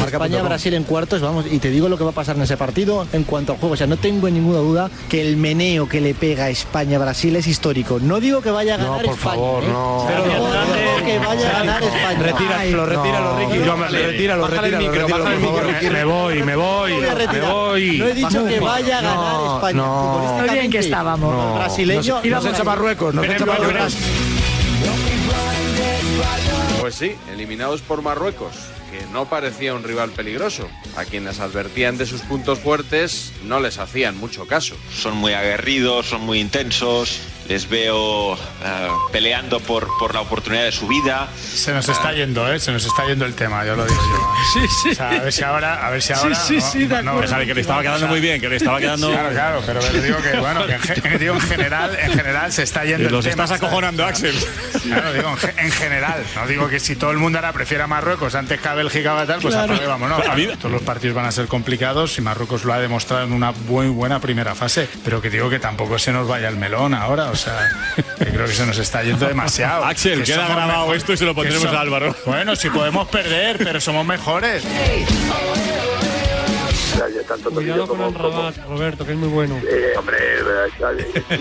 España-Brasil en cuartos, vamos, y te digo lo que va a pasar en ese partido en cuanto al juego. O sea, no tengo ninguna duda que el meneo que le pega a España-Brasil es histórico. No digo que vaya a ganar por España. favor, ¿eh? no. Pero no digo que vaya a ganar España. Retíralo, retíralo, Ricky. no, retíralo, Bájale el retíralo, micro, retíralo, bájale el por favor. micro. Me voy, me voy, me voy. No he dicho que vaya a ganar No, España. no. Muy bien que estábamos. brasileño Nos echa Marruecos, nos echa Marruecos. Pues sí, eliminados por Marruecos, que no parecía un rival peligroso. A quienes advertían de sus puntos fuertes no les hacían mucho caso. Son muy aguerridos, son muy intensos. Les veo eh, peleando por, por la oportunidad de su vida. Se nos está yendo, ¿eh? Se nos está yendo el tema, yo lo digo yo. Sí, sí. O sea, a ver si ahora, a ver si ahora. sí, no- sí, de no- acuerdo. Que le estaba quedando muy bien, que le estaba quedando. Claro, claro, pero digo que, bueno, que en, ge- digo, en general, en general se está yendo Los el tema. estás ¿sabes? acojonando, Axel. Claro, digo, en, ge- en general. No digo que si todo el mundo ahora prefiera Marruecos antes que a Bélgica o tal, pues Claro. A mí- Todos los partidos van a ser complicados y Marruecos lo ha demostrado en una muy buena primera fase. Pero que digo que tampoco se nos vaya el melón ahora, o sea, que creo que se nos está yendo demasiado. Axel, Que queda grabado mejor- esto y se lo pondremos a Álvaro. Bueno, si podemos perder, pero somos mejores. Cuidado con el Rabat, Roberto, que es muy bueno. Eh, hombre,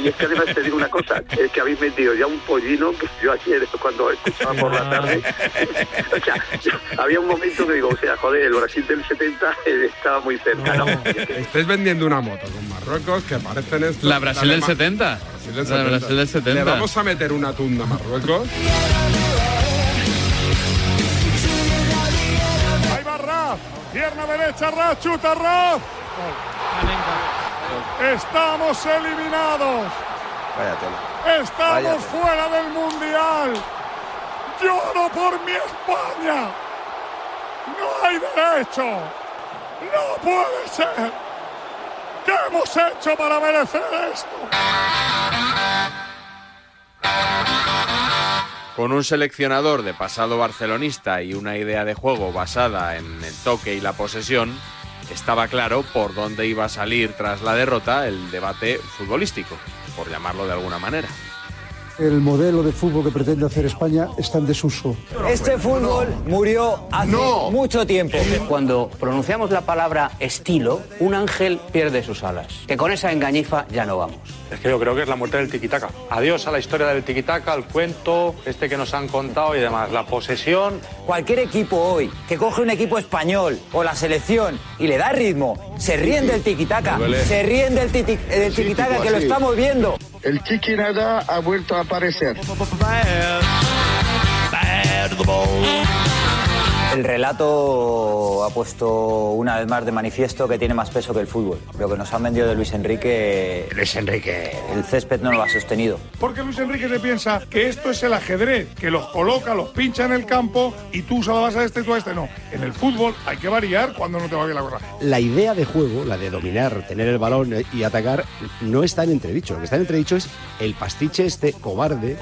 y es que además te digo una cosa, es que habéis metido ya un pollino que yo ayer cuando escuchaba por la tarde, o sea, había un momento que digo, o sea, joder, el Brasil del 70 eh, estaba muy cerca, ¿no? Estáis vendiendo una moto con Marruecos que parecen estos. ¿La Brasil del alema- 70? Brasil del La 70. Brasil del 70. Le vamos a meter una tunda a Marruecos. Pierna derecha, Raf, chuta Raf. Estamos eliminados. Estamos fuera del mundial. Lloro por mi España. No hay derecho. No puede ser. ¿Qué hemos hecho para merecer esto? Con un seleccionador de pasado barcelonista y una idea de juego basada en el toque y la posesión, estaba claro por dónde iba a salir tras la derrota el debate futbolístico, por llamarlo de alguna manera. El modelo de fútbol que pretende hacer España está en desuso. Este fútbol murió hace mucho tiempo. Cuando pronunciamos la palabra estilo, un ángel pierde sus alas. Que con esa engañifa ya no vamos. Es que yo creo que es la muerte del tiquitaca. Adiós a la historia del tiquitaca, al cuento este que nos han contado y demás. La posesión. Cualquier equipo hoy que coge un equipo español o la selección y le da ritmo, se ríen del tiquitaca, se ríen del, tiquitaca que lo estamos viendo. El Tiki Nada ha vuelto a aparecer. El relato ha puesto una vez más de manifiesto que tiene más peso que el fútbol. Lo que nos han vendido de Luis Enrique. Luis Enrique. El césped no lo ha sostenido. Porque Luis Enrique se piensa que esto es el ajedrez, que los coloca, los pincha en el campo y tú usas la base de este y tú a este no. En el fútbol hay que variar cuando no te va bien la cosa. La idea de juego, la de dominar, tener el balón y atacar, no está en entredicho. Lo que está en entredicho es el pastiche este cobarde,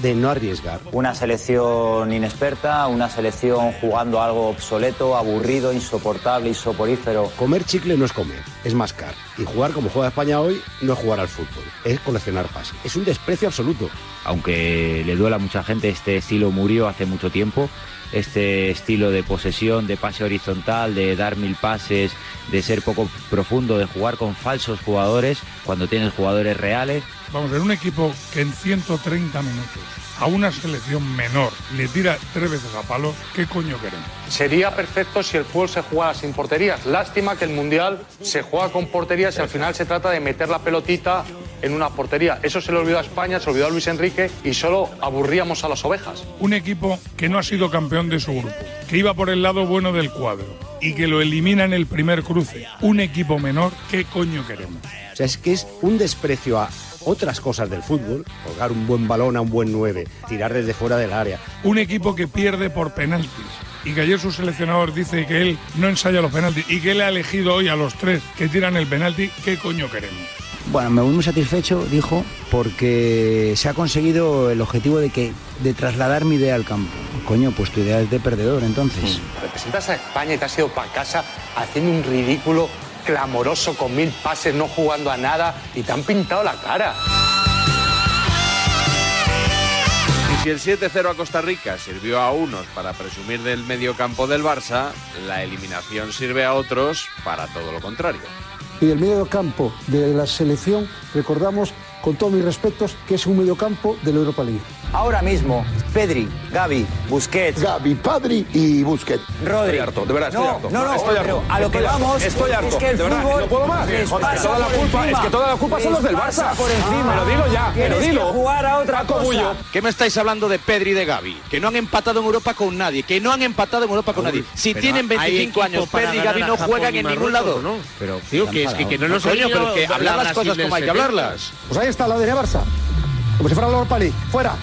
de no arriesgar. Una selección inexperta, una selección algo obsoleto, aburrido, insoportable, insoporífero. Comer chicle no es comer, es mascar. Y jugar como juega España hoy no es jugar al fútbol, es coleccionar pases. Es un desprecio absoluto. aunque le duela a mucha gente, este estilo murió hace mucho tiempo. Este estilo de posesión, de pase horizontal, de dar mil pases, de ser poco profundo, de jugar con falsos jugadores cuando tienes jugadores reales. Vamos, en un equipo que en 130 minutos a una selección menor le tira tres veces a palo, ¿qué coño queremos? Sería perfecto si el fútbol se jugara sin porterías. Lástima que el Mundial se juega con porterías y al final se trata de meter la pelotita en una portería. Eso se le olvidó a España, se olvidó a Luis Enrique y solo aburríamos a las ovejas. Un equipo que no ha sido campeón de su grupo, que iba por el lado bueno del cuadro y que lo elimina en el primer cruce. Un equipo menor, ¿qué coño queremos? O sea, es que es un desprecio a otras cosas del fútbol, colgar un buen balón a un buen 9, tirar desde fuera del área. Un equipo que pierde por penaltis y que ayer su seleccionador dice que él no ensaya los penaltis y que él ha elegido hoy a los tres que tiran el penalti, ¿qué coño queremos? Bueno, me voy muy satisfecho, dijo, porque se ha conseguido el objetivo de que de trasladar mi idea al campo. Coño, pues tu idea es de perdedor, entonces. Representas a España y te has ido para casa haciendo un ridículo clamoroso con mil pases, no jugando a nada y te han pintado la cara. Y si el 7-0 a Costa Rica sirvió a unos para presumir del mediocampo del Barça, la eliminación sirve a otros para todo lo contrario. Y el medio campo de la selección, recordamos, con todos mis respetos, que es un mediocampo de la Europa League. Ahora mismo, Pedri, Gaby, Busquets. Gaby, Padri y Busquets. Rodri. Estoy harto, de verdad, estoy no, harto. No, no, estoy harto. a lo que vamos Estoy harto. es que el de verdad, fútbol no puedo más. les Es que pasa toda la culpa, es que toda la culpa son los del Barça. por encima. Me lo digo ya, me lo digo. que jugar a otra Paco cosa. Bullo. ¿Qué me estáis hablando de Pedri y de Gaby? Que no han empatado en Europa con nadie, que no han empatado en Europa con nadie. Si tienen hay 25 años, Pedri y Gaby no juegan en ningún lado. ¿no? Pero, Tío, que es que, no nos Coño, pero que la hablar las cosas como hay que 70. hablarlas. Pues ahí está la de Barça. Como si fuera Europa League. Fuera.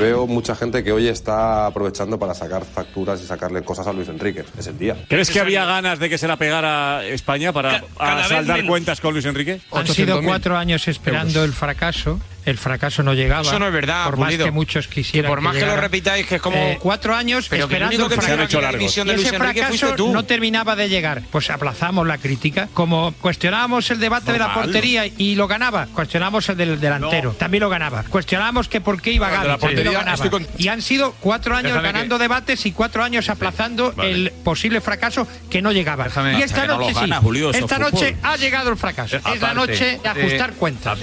Veo mucha gente que hoy está aprovechando para sacar facturas y sacarle cosas a Luis Enrique. Es el día. ¿Crees que había ganas de que se la pegara España para a saldar cuentas con Luis Enrique? Han sido cuatro años esperando el fracaso. El fracaso no llegaba. Eso no es verdad, Por más Pulido. que muchos quisieran. Que por más que lo llegara. repitáis, que es como- Eh, cuatro años Pero que el esperando que el fracaso. han hecho largos. división de Y ese fracaso tú. no terminaba de llegar. Pues aplazamos la crítica. Como cuestionábamos el debate de la portería y lo ganaba, cuestionamos el del delantero. También lo ganaba. Cuestionamos que por qué iba No, Gaby. lo portería ganaba. con- Y han sido cuatro años Déjame ganando debates y cuatro años aplazando Vale. el posible fracaso que no llegaba. Déjame- y esta que no lo noche sí. Esta noche ha llegado el fracaso. Eh, es la noche de ajustar eh, cuentas.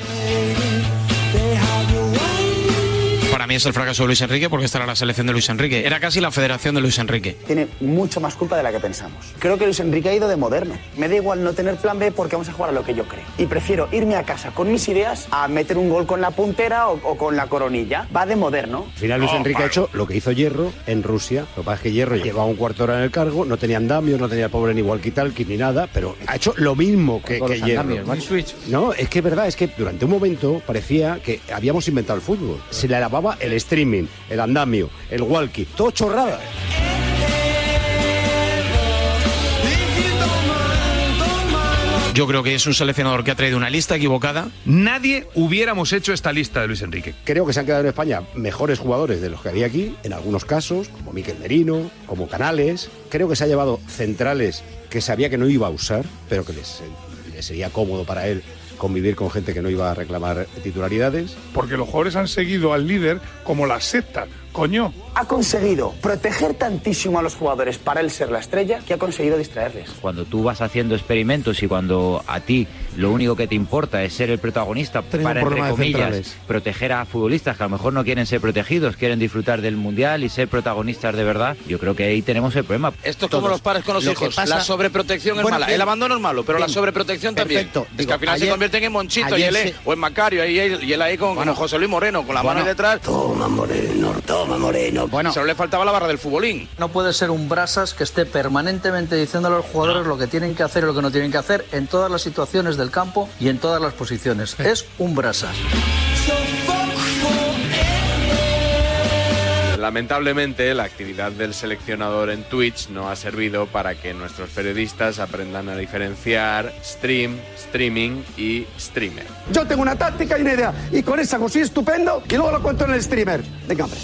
Mí es el fracaso de Luis Enrique porque esta era la selección de Luis Enrique. Era casi la federación de Luis Enrique. Tiene mucho más culpa de la que pensamos. Creo que Luis Enrique ha ido de moderno. Me da igual no tener plan B porque vamos a jugar a lo que yo creo. Y prefiero irme a casa con mis ideas a meter un gol con la puntera o, o con la coronilla. Va de moderno. Al final Luis Oh, Enrique ha hecho lo que hizo Hierro en Rusia. Lo que pasa es que Hierro llevaba un cuarto de hora en el cargo, no tenía andamios, no tenía pobre ni walkie-talkie ni nada, pero ha hecho lo mismo que, que Hierro. andamios. No, es que es verdad, es que durante un momento parecía que habíamos inventado el fútbol. Se le alababa el streaming, el andamio, el walkie, todo chorrada. Yo creo que es un seleccionador que ha traído una lista equivocada. Nadie hubiéramos hecho esta lista de Luis Enrique. Creo que se han quedado en España mejores jugadores de los que había aquí, en algunos casos, como Miquel Merino, como Canales. Creo que se ha llevado centrales que sabía que no iba a usar, pero que les, les sería cómodo para él convivir con gente que no iba a reclamar titularidades. Porque los jugadores han seguido al líder como la secta, coño. Ha conseguido proteger tantísimo a los jugadores para él ser la estrella que ha conseguido distraerles. Cuando tú vas haciendo experimentos y cuando a ti lo único que te importa es ser el protagonista para, entre comillas, proteger a futbolistas que a lo mejor no quieren ser protegidos, quieren disfrutar del Mundial y ser protagonistas de verdad, yo creo que ahí tenemos el problema. Esto es como los padres con los Lo hijos. pasa- La sobreprotección es mala. bien. El abandono es malo, pero la sobreprotección también. Perfecto. es Digo, que al final se convierten en Monchito y él es- se- o en Macario él- y él ahí con, Bueno. José Luis Moreno, con la Bueno. mano detrás. Toma, Moreno, toma, Moreno. Bueno. Solo le faltaba la barra del futbolín. No puede ser un brasas que esté permanentemente diciéndole a los jugadores lo que tienen que hacer y lo que no tienen que hacer en todas las situaciones del campo y en todas las posiciones. Es un brasas. Lamentablemente, la actividad del seleccionador en Twitch no ha servido para que nuestros periodistas aprendan a diferenciar stream, streaming y streamer. Yo tengo una táctica y una idea. Y con esa consigo estupendo y luego lo cuento en el streamer. Venga, hombre.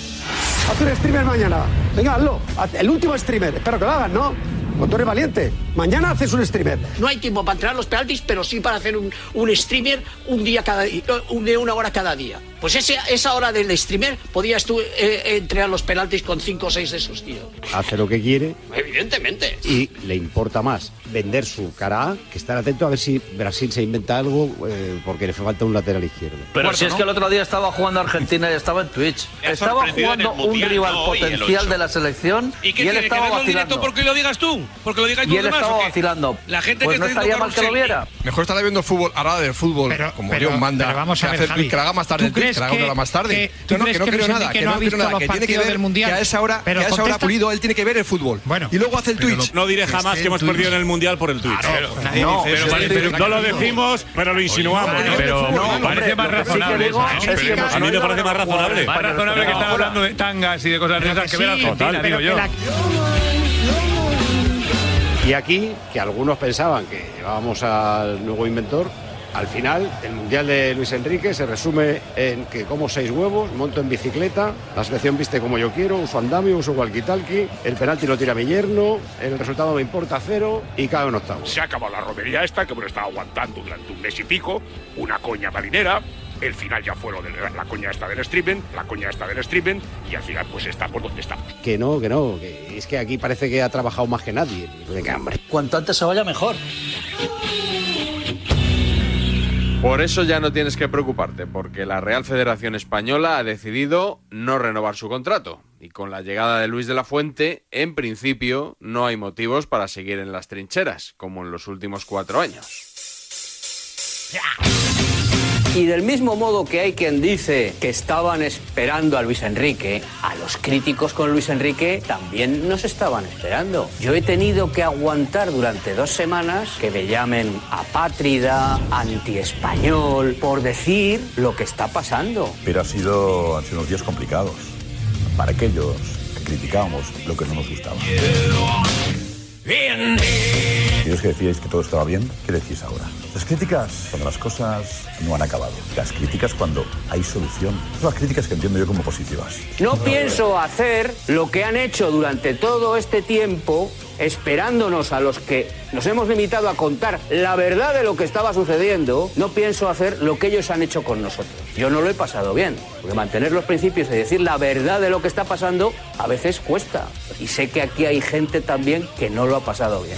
Haz un streamer mañana. Venga, hazlo. Haz el último streamer. Espero que lo hagas, ¿no? Pues tú eres valiente. Mañana haces un streamer. No hay tiempo para entrenar los penaltis, pero sí para hacer un, un streamer un día cada un de una hora cada día. Pues ese, esa hora del streamer podías tú eh, entrenar los penaltis con cinco o seis de esos tíos. Hace lo que quiere Evidentemente. y le importa más vender su cara A, que estar atento a ver si Brasil se inventa algo eh, porque le falta un lateral izquierdo. Pero si es que el otro día estaba jugando Argentina y estaba en Twitch. Estaba jugando un rival no potencial de la selección ¿Y qué él tiene que estaba verlo en vacilando. directo porque lo digas tú? Porque lo digáis Y los él demás. estaba vacilando. La gente Pues que no está estaría mal que lo viera. Mejor estará viendo fútbol, ahora de fútbol, Pero- como pero- Dios manda. pero vamos a que ver, hace el Javi, tweet, que la haga más tarde ¿tú crees que que- más tarde. que- no, no, que no creo nada, que no no ha visto nada, que tiene que ver, del Mundial? que a esa hora, Pero que a esa hora pulido, él tiene que ver el fútbol. Bueno. Y luego hace el Twitch. No diré jamás que hemos perdido en el Mundial por el Twitch. nadie no, dice eso. pero- pero sí, no lo decimos, pero lo insinuamos. ¿no? Pero no, parece más razonable. ¿no? Pero- A mí me parece más razonable. Más razonable que estar hablando de tangas y de cosas de esas que ver a Argentina, digo yo. Y aquí, que algunos pensaban que llevábamos al nuevo inventor, al final el Mundial de Luis Enrique se resume en que como seis huevos, monto en bicicleta, la selección viste como yo quiero, uso andamio, uso walkie-talkie, el penalti lo tira mi yerno, el resultado me importa cero y cae en octavos. Se ha acabado la romería esta que hemos estado aguantando durante un mes y pico, una coña marinera. El final ya fue lo de la coña esta del streaming, la coña esta del streaming, y al final pues estamos donde estamos. Que no, que no, que es que aquí parece que ha trabajado más que nadie. Cuanto antes se vaya mejor. Por eso ya no tienes que preocuparte, porque la Real Federación Española ha decidido no renovar su contrato. Y con la llegada de Luis de la Fuente, en principio, no hay motivos para seguir en las trincheras, como en los últimos cuatro años. Y del mismo modo que hay quien dice que estaban esperando a Luis Enrique, a los críticos con Luis Enrique también nos estaban esperando. Yo he tenido que aguantar durante dos semanas que me llamen apátrida, antiespañol, por decir lo que está pasando. Pero ha sido, han sido unos días complicados para aquellos que criticábamos lo que no nos gustaba. Aquellos que decíais que todo estaba bien, ¿qué decís ahora? Las críticas cuando las cosas no han acabado. Las críticas cuando hay solución. Son las críticas que entiendo yo como positivas. No pienso hacer lo que han hecho durante todo este tiempo, esperándonos a los que nos hemos limitado a contar la verdad de lo que estaba sucediendo, no pienso hacer lo que ellos han hecho con nosotros. Yo no lo he pasado bien, porque mantener los principios y decir la verdad de lo que está pasando a veces cuesta. Y sé que aquí hay gente también que no lo ha pasado bien.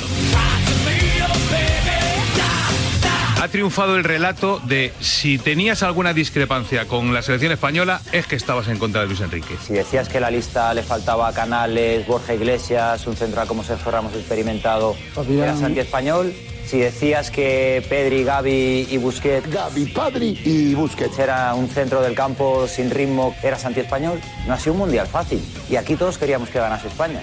Ha triunfado el relato de si tenías alguna discrepancia con la selección española es que estabas en contra de Luis Enrique. Si decías que la lista le faltaba a Canales, Borja Iglesias, un central como Sergio Ramos experimentado, Fabián. eras anti-español. Si decías que Pedri, Gaby y Busquets... Gaby, Padri y Busquets. Era un centro del campo sin ritmo, eras anti-español. No ha sido un mundial fácil. Y aquí todos queríamos que ganase España.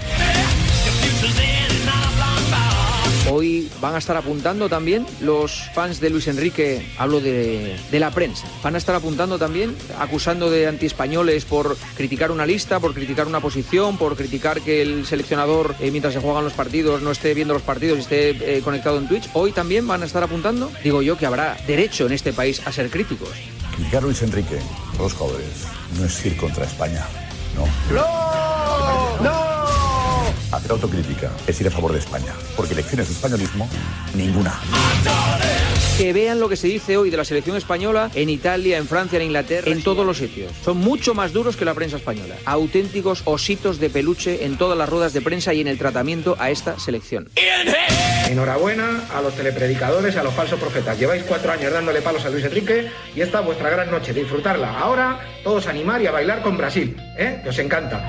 Hoy van a estar apuntando también los fans de Luis Enrique, hablo de, de la prensa, van a estar apuntando también, acusando de antiespañoles por criticar una lista, por criticar una posición, por criticar que el seleccionador eh, mientras se juegan los partidos no esté viendo los partidos y esté eh, conectado en Twitch. Hoy también van a estar apuntando, digo yo que habrá derecho en este país a ser críticos. Criticar a Luis Enrique, los jóvenes, no es ir contra España. No. ¡No! ¡No! Hacer autocrítica es ir a favor de España. Porque lecciones de españolismo, ninguna. Que vean lo que se dice hoy de la selección española en Italia, en Francia, en Inglaterra, en todos los sitios. Son mucho más duros que la prensa española. Auténticos ositos de peluche en todas las ruedas de prensa y en el tratamiento a esta selección. Enhorabuena a los telepredicadores, a los falsos profetas. Lleváis cuatro años dándole palos a Luis Enrique y esta es vuestra gran noche, disfrutarla. Ahora todos a animar y a bailar con Brasil, ¿eh? Que os encanta.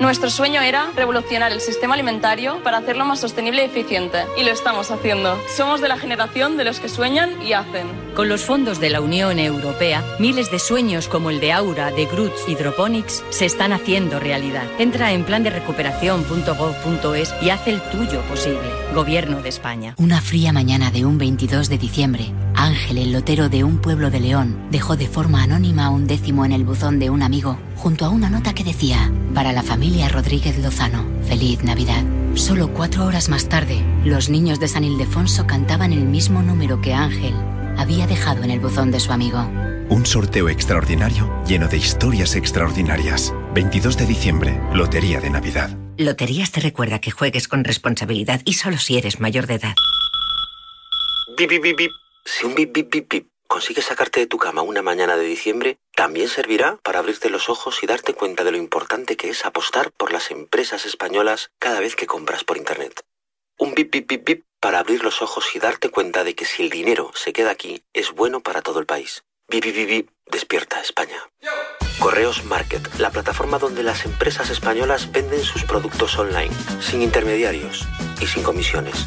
Nuestro sueño era revolucionar el sistema alimentario para hacerlo más sostenible y eficiente. Y lo estamos haciendo. Somos de la generación de los que sueñan y hacen. Con los fondos de la Unión Europea, miles de sueños como el de Aura, de Groots Hydroponics se están haciendo realidad. Entra en plan de recuperación.gov.es y haz el tuyo posible. Gobierno de España. Una fría mañana de un 22 de diciembre, Ángel, el lotero de un pueblo de León, dejó de forma anónima un décimo en el buzón de un amigo, junto a una nota que decía, para la familia Rodríguez Lozano, feliz Navidad. Solo cuatro horas más tarde, los niños de San Ildefonso cantaban el mismo número que Ángel había dejado en el buzón de su amigo. Un sorteo extraordinario lleno de historias extraordinarias. 22 de diciembre, Lotería de Navidad. Loterías te recuerda que juegues con responsabilidad y solo si eres mayor de edad. Bip, bip, bip, bip. Si un bip, bip, bip, bip consigue sacarte de tu cama una mañana de diciembre, también servirá para abrirte los ojos y darte cuenta de lo importante que es apostar por las empresas españolas cada vez que compras por Internet. Un bip bip bip bip para abrir los ojos y darte cuenta de que si el dinero se queda aquí, es bueno para todo el país. Bip bip bip bip, despierta España. Correos Market, la plataforma donde las empresas españolas venden sus productos online, sin intermediarios y sin comisiones.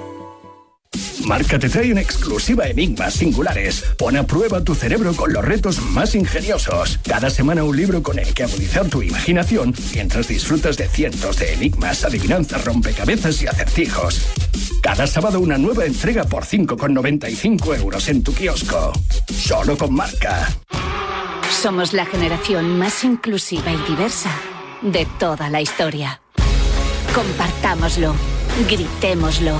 Marca te trae en exclusiva enigmas singulares. Pon a prueba tu cerebro con los retos más ingeniosos. Cada semana un libro con el que agudizar tu imaginación mientras disfrutas de cientos de enigmas, adivinanzas, rompecabezas y acertijos. Cada sábado una nueva entrega por 5,95 euros en tu kiosco. Solo con Marca. Somos la generación más inclusiva y diversa de toda la historia. Compartámoslo, gritémoslo,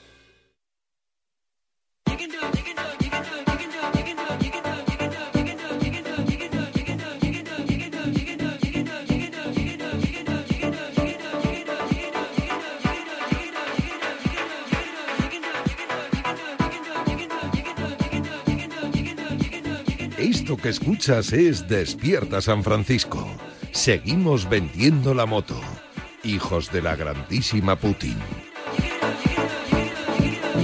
Esto que escuchas es Despierta San Francisco. Seguimos vendiendo la moto. Hijos de la grandísima Putin.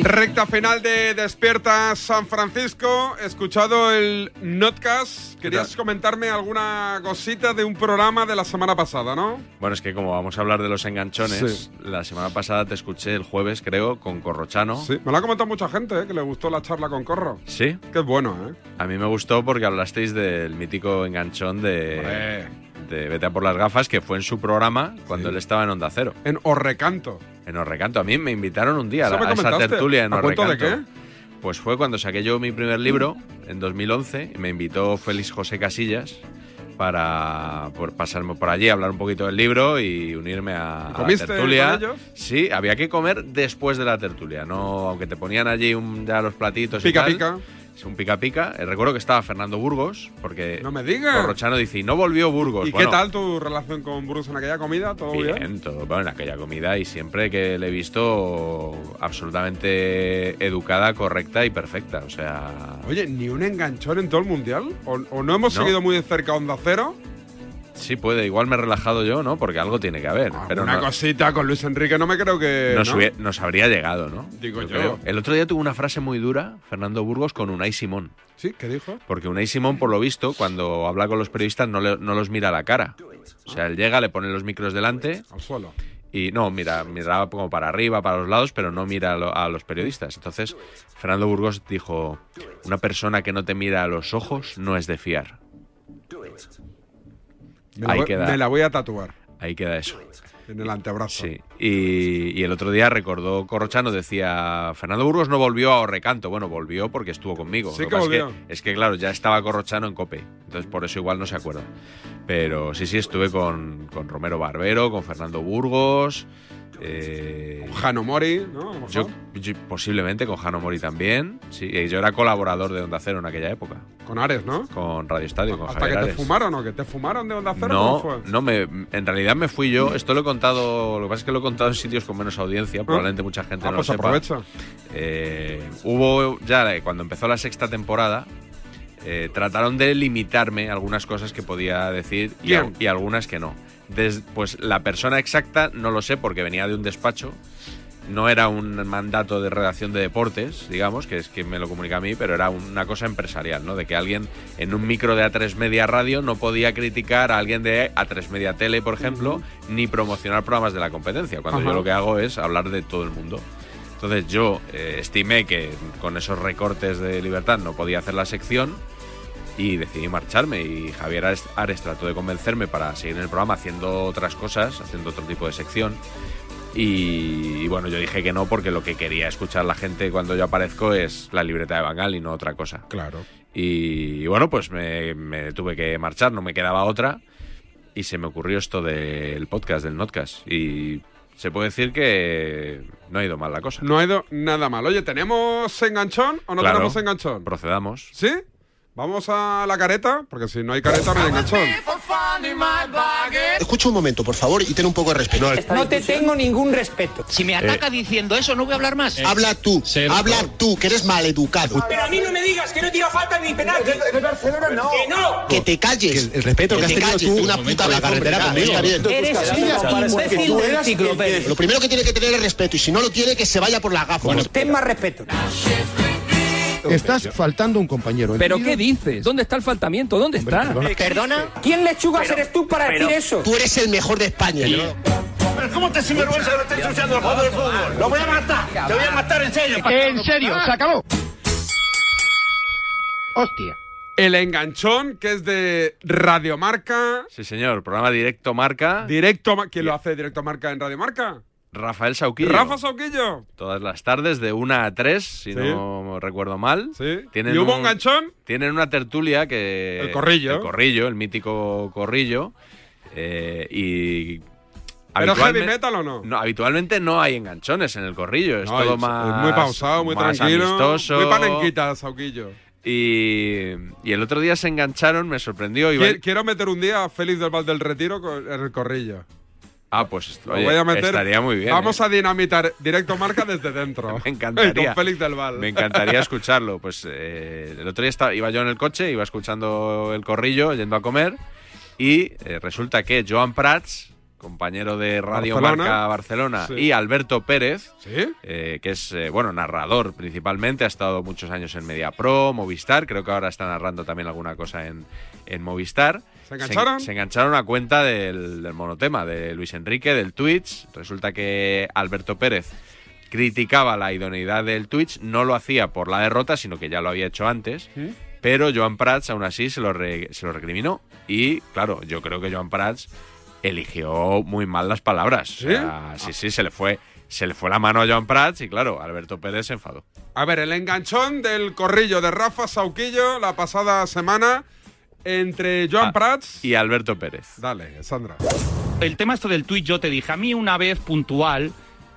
Recta final de Despierta San Francisco. He escuchado el Notcast. Querías comentarme alguna cosita de un programa de la semana pasada, ¿no? Bueno, es que como vamos a hablar de los enganchones, Sí. la semana pasada te escuché el jueves, creo, con Corrochano. Sí, me lo ha comentado mucha gente, ¿eh? que le gustó la charla con Corro. ¿Sí? Qué bueno, ¿eh? A mí me gustó porque hablasteis del mítico enganchón de, de Vete a por las gafas, que fue en su programa cuando él estaba en Onda Cero. En Orrecanto. En Orrecanto. A mí me invitaron un día a, a esa tertulia en ¿A cuento de Orrecanto. Pues fue cuando saqué yo mi primer libro, en 2011, y me invitó Félix José Casillas para por pasarme por allí, hablar un poquito del libro y unirme a, a la ¿Comiste tertulia. con ellos? Sí, había que comer después de la tertulia, no aunque te ponían allí un, ya los platitos y Pica, tal. pica. Es un pica pica. Eh, Recuerdo que estaba Fernando Burgos, porque No me digas. Corrochano dice, y no volvió Burgos. ¿Y Bueno, qué tal tu relación con Bruce en aquella comida? ¿Todo bien? Bien, todo bueno, en aquella comida y siempre que le he visto absolutamente educada, correcta y perfecta. O sea, Oye, ¿ni un enganchón en todo el mundial? ¿O, o no hemos No. seguido muy de cerca Onda Cero? Sí puede. Igual me he relajado yo, ¿no? Porque algo tiene que haber. pero Una no, cosita con Luis Enrique no me creo que... nos, nos habría llegado, ¿no? Digo yo. El otro día tuvo una frase muy dura, Fernando Burgos, con Unai Simón. ¿Sí? ¿Qué dijo? Porque Unai Simón, por lo visto, cuando habla con los periodistas no, le- no los mira a la cara. O sea, él llega, le pone los micros delante Al suelo. y no, mira, miraba como para arriba, para los lados, pero no mira a, lo- a los periodistas. Entonces, Fernando Burgos dijo, una persona que no te mira a los ojos no es de fiar. Me la, Ahí voy, queda. me la voy a tatuar Ahí queda eso. en el antebrazo. Sí. Y, y el otro día recordó Corrochano, decía, Fernando Burgos no volvió a Orrecanto. Bueno, volvió porque estuvo conmigo. Sí Lo que es volvió. Es que, claro, ya estaba Corrochano en Cope. Entonces, por eso igual no se acuerda. Pero sí, sí, estuve con, con Romero Barbero, con Fernando Burgos. Eh, Jano Mori, ¿no? Yo, yo- posiblemente con Jano Mori también. Sí, y yo era colaborador de Onda Cero en aquella época. Con Ares, ¿no? Con Radio Estadio, con Hasta Javier que te Ares. fumaron, ¿o que te fumaron de Onda Cero? No, no me, en realidad me fui yo. Esto lo he contado, lo que pasa es que lo he contado en sitios con menos audiencia. Probablemente mucha gente Ah, no pues lo sepa. aprovecha. Eh, hubo ya eh, cuando empezó la sexta temporada. eh, trataron de limitarme algunas cosas que podía decir y algunas que no. Des- pues la persona exacta no lo sé porque venía de un despacho. No era un mandato de redacción de deportes, digamos, que es que me lo comunica a mí, pero era una cosa empresarial, ¿no? De que alguien en un micro de A3 Media Radio no podía criticar a alguien de A3 Media Tele, por ejemplo, ni promocionar programas de la competencia, cuando yo lo que hago es hablar de todo el mundo. Entonces yo eh, estimé que con esos recortes de libertad no podía hacer la sección y decidí marcharme y Javier Ares- trató de convencerme para seguir en el programa haciendo otras cosas, haciendo otro tipo de sección. Y, y bueno, yo dije que no porque lo que quería escuchar la gente cuando yo aparezco es la libreta de Bangal y no otra cosa. Claro. Y, bueno, pues me, me tuve que marchar, no me quedaba otra. Y se me ocurrió esto del podcast, del Notcast. Y se puede decir que no ha ido mal la cosa. No ha ido nada mal. Oye, ¿tenemos enganchón o no Claro. tenemos enganchón? Procedamos. ¿Sí? Vamos a la careta, porque si no hay careta no hay enganchón. Escucha un momento, por favor, y ten un poco de respeto. No te tengo ningún respeto. Si me ataca diciendo eso, no voy a hablar más. Habla tú, habla tú, que eres maleducado. Pero a mí no me digas que no tira falta ni penalti. De Barcelona no. Que no. Que te calles. el respeto que, has tenido tú una puta la carretera conmigo. Está bien. Eres un imbécil de enciclopedia. Lo primero que tiene que tener es respeto, y si no lo tiene, que se vaya por la gafa. Ten más respeto. Estás faltando un compañero. ¿Pero qué dices? ¿Dónde está el faltamiento? ¿Dónde está? perdona. ¿Perdona? ¿Quién lechugas eres tú para decir eso? Tú eres el mejor de España. Pero ¿cómo te sinvergüenza que me estés ensuciando el juego del fútbol? ¡Lo voy a matar! ¡Te voy a matar en serio! En serio, se acabó. Hostia. El enganchón, que es de Radiomarca. Sí, señor. Programa Directo Marca. Directo, Ma- ¿quién lo hace Directo Marca en Radiomarca? Rafael Sauquillo. Rafa Sauquillo. Todas las tardes de 1 a 3, si Sí. no recuerdo mal. Tienen ¿Y hubo un- enganchón? Tienen una tertulia que... El corrillo. El corrillo, el mítico corrillo. eh, y... ¿Pero heavy metal o no? No, habitualmente no hay enganchones en el corrillo. Es No, todo es- más... es muy pausado, muy más tranquilo. amistoso. Muy panenquita, Sauquillo. Y, y el otro día se engancharon, me sorprendió. Quiero, quiero meter un día a Félix del Val del Retiro en el corrillo. Ah, pues Lo oye, voy a meter. estaría muy bien. Vamos ¿eh? a dinamitar directo marca desde dentro. Me encantaría. Con Félix del Val. Me encantaría escucharlo. Pues eh, el otro día estaba, iba yo en el coche, iba escuchando el corrillo, yendo a comer, y eh, resulta que Joan Prats, compañero de Radio Barcelona. Marca Barcelona, Sí. y Alberto Pérez, eh, que es eh, bueno narrador principalmente, ha estado muchos años en MediaPro, Movistar, creo que ahora está narrando también alguna cosa en, en Movistar. ¿Se engancharon? Se, engancharon a cuenta del, del monotema de Luis Enrique, del Twitch. Resulta que Alberto Pérez criticaba la idoneidad del Twitch, no lo hacía por la derrota, sino que ya lo había hecho antes. Pero Joan Prats aún así se lo, re- se lo recriminó. Y claro, yo creo que Joan Prats eligió muy mal las palabras. ¿Sí? O sea, sí, sí, se le fue. Se le fue la mano a Joan Prats y claro, Alberto Pérez se enfadó. A ver, el enganchón del corrillo de Rafa Sauquillo la pasada semana entre Joan Ah, Prats y Alberto Pérez. Dale, Sandra. El tema esto del tuit yo te dije, a mí una vez puntual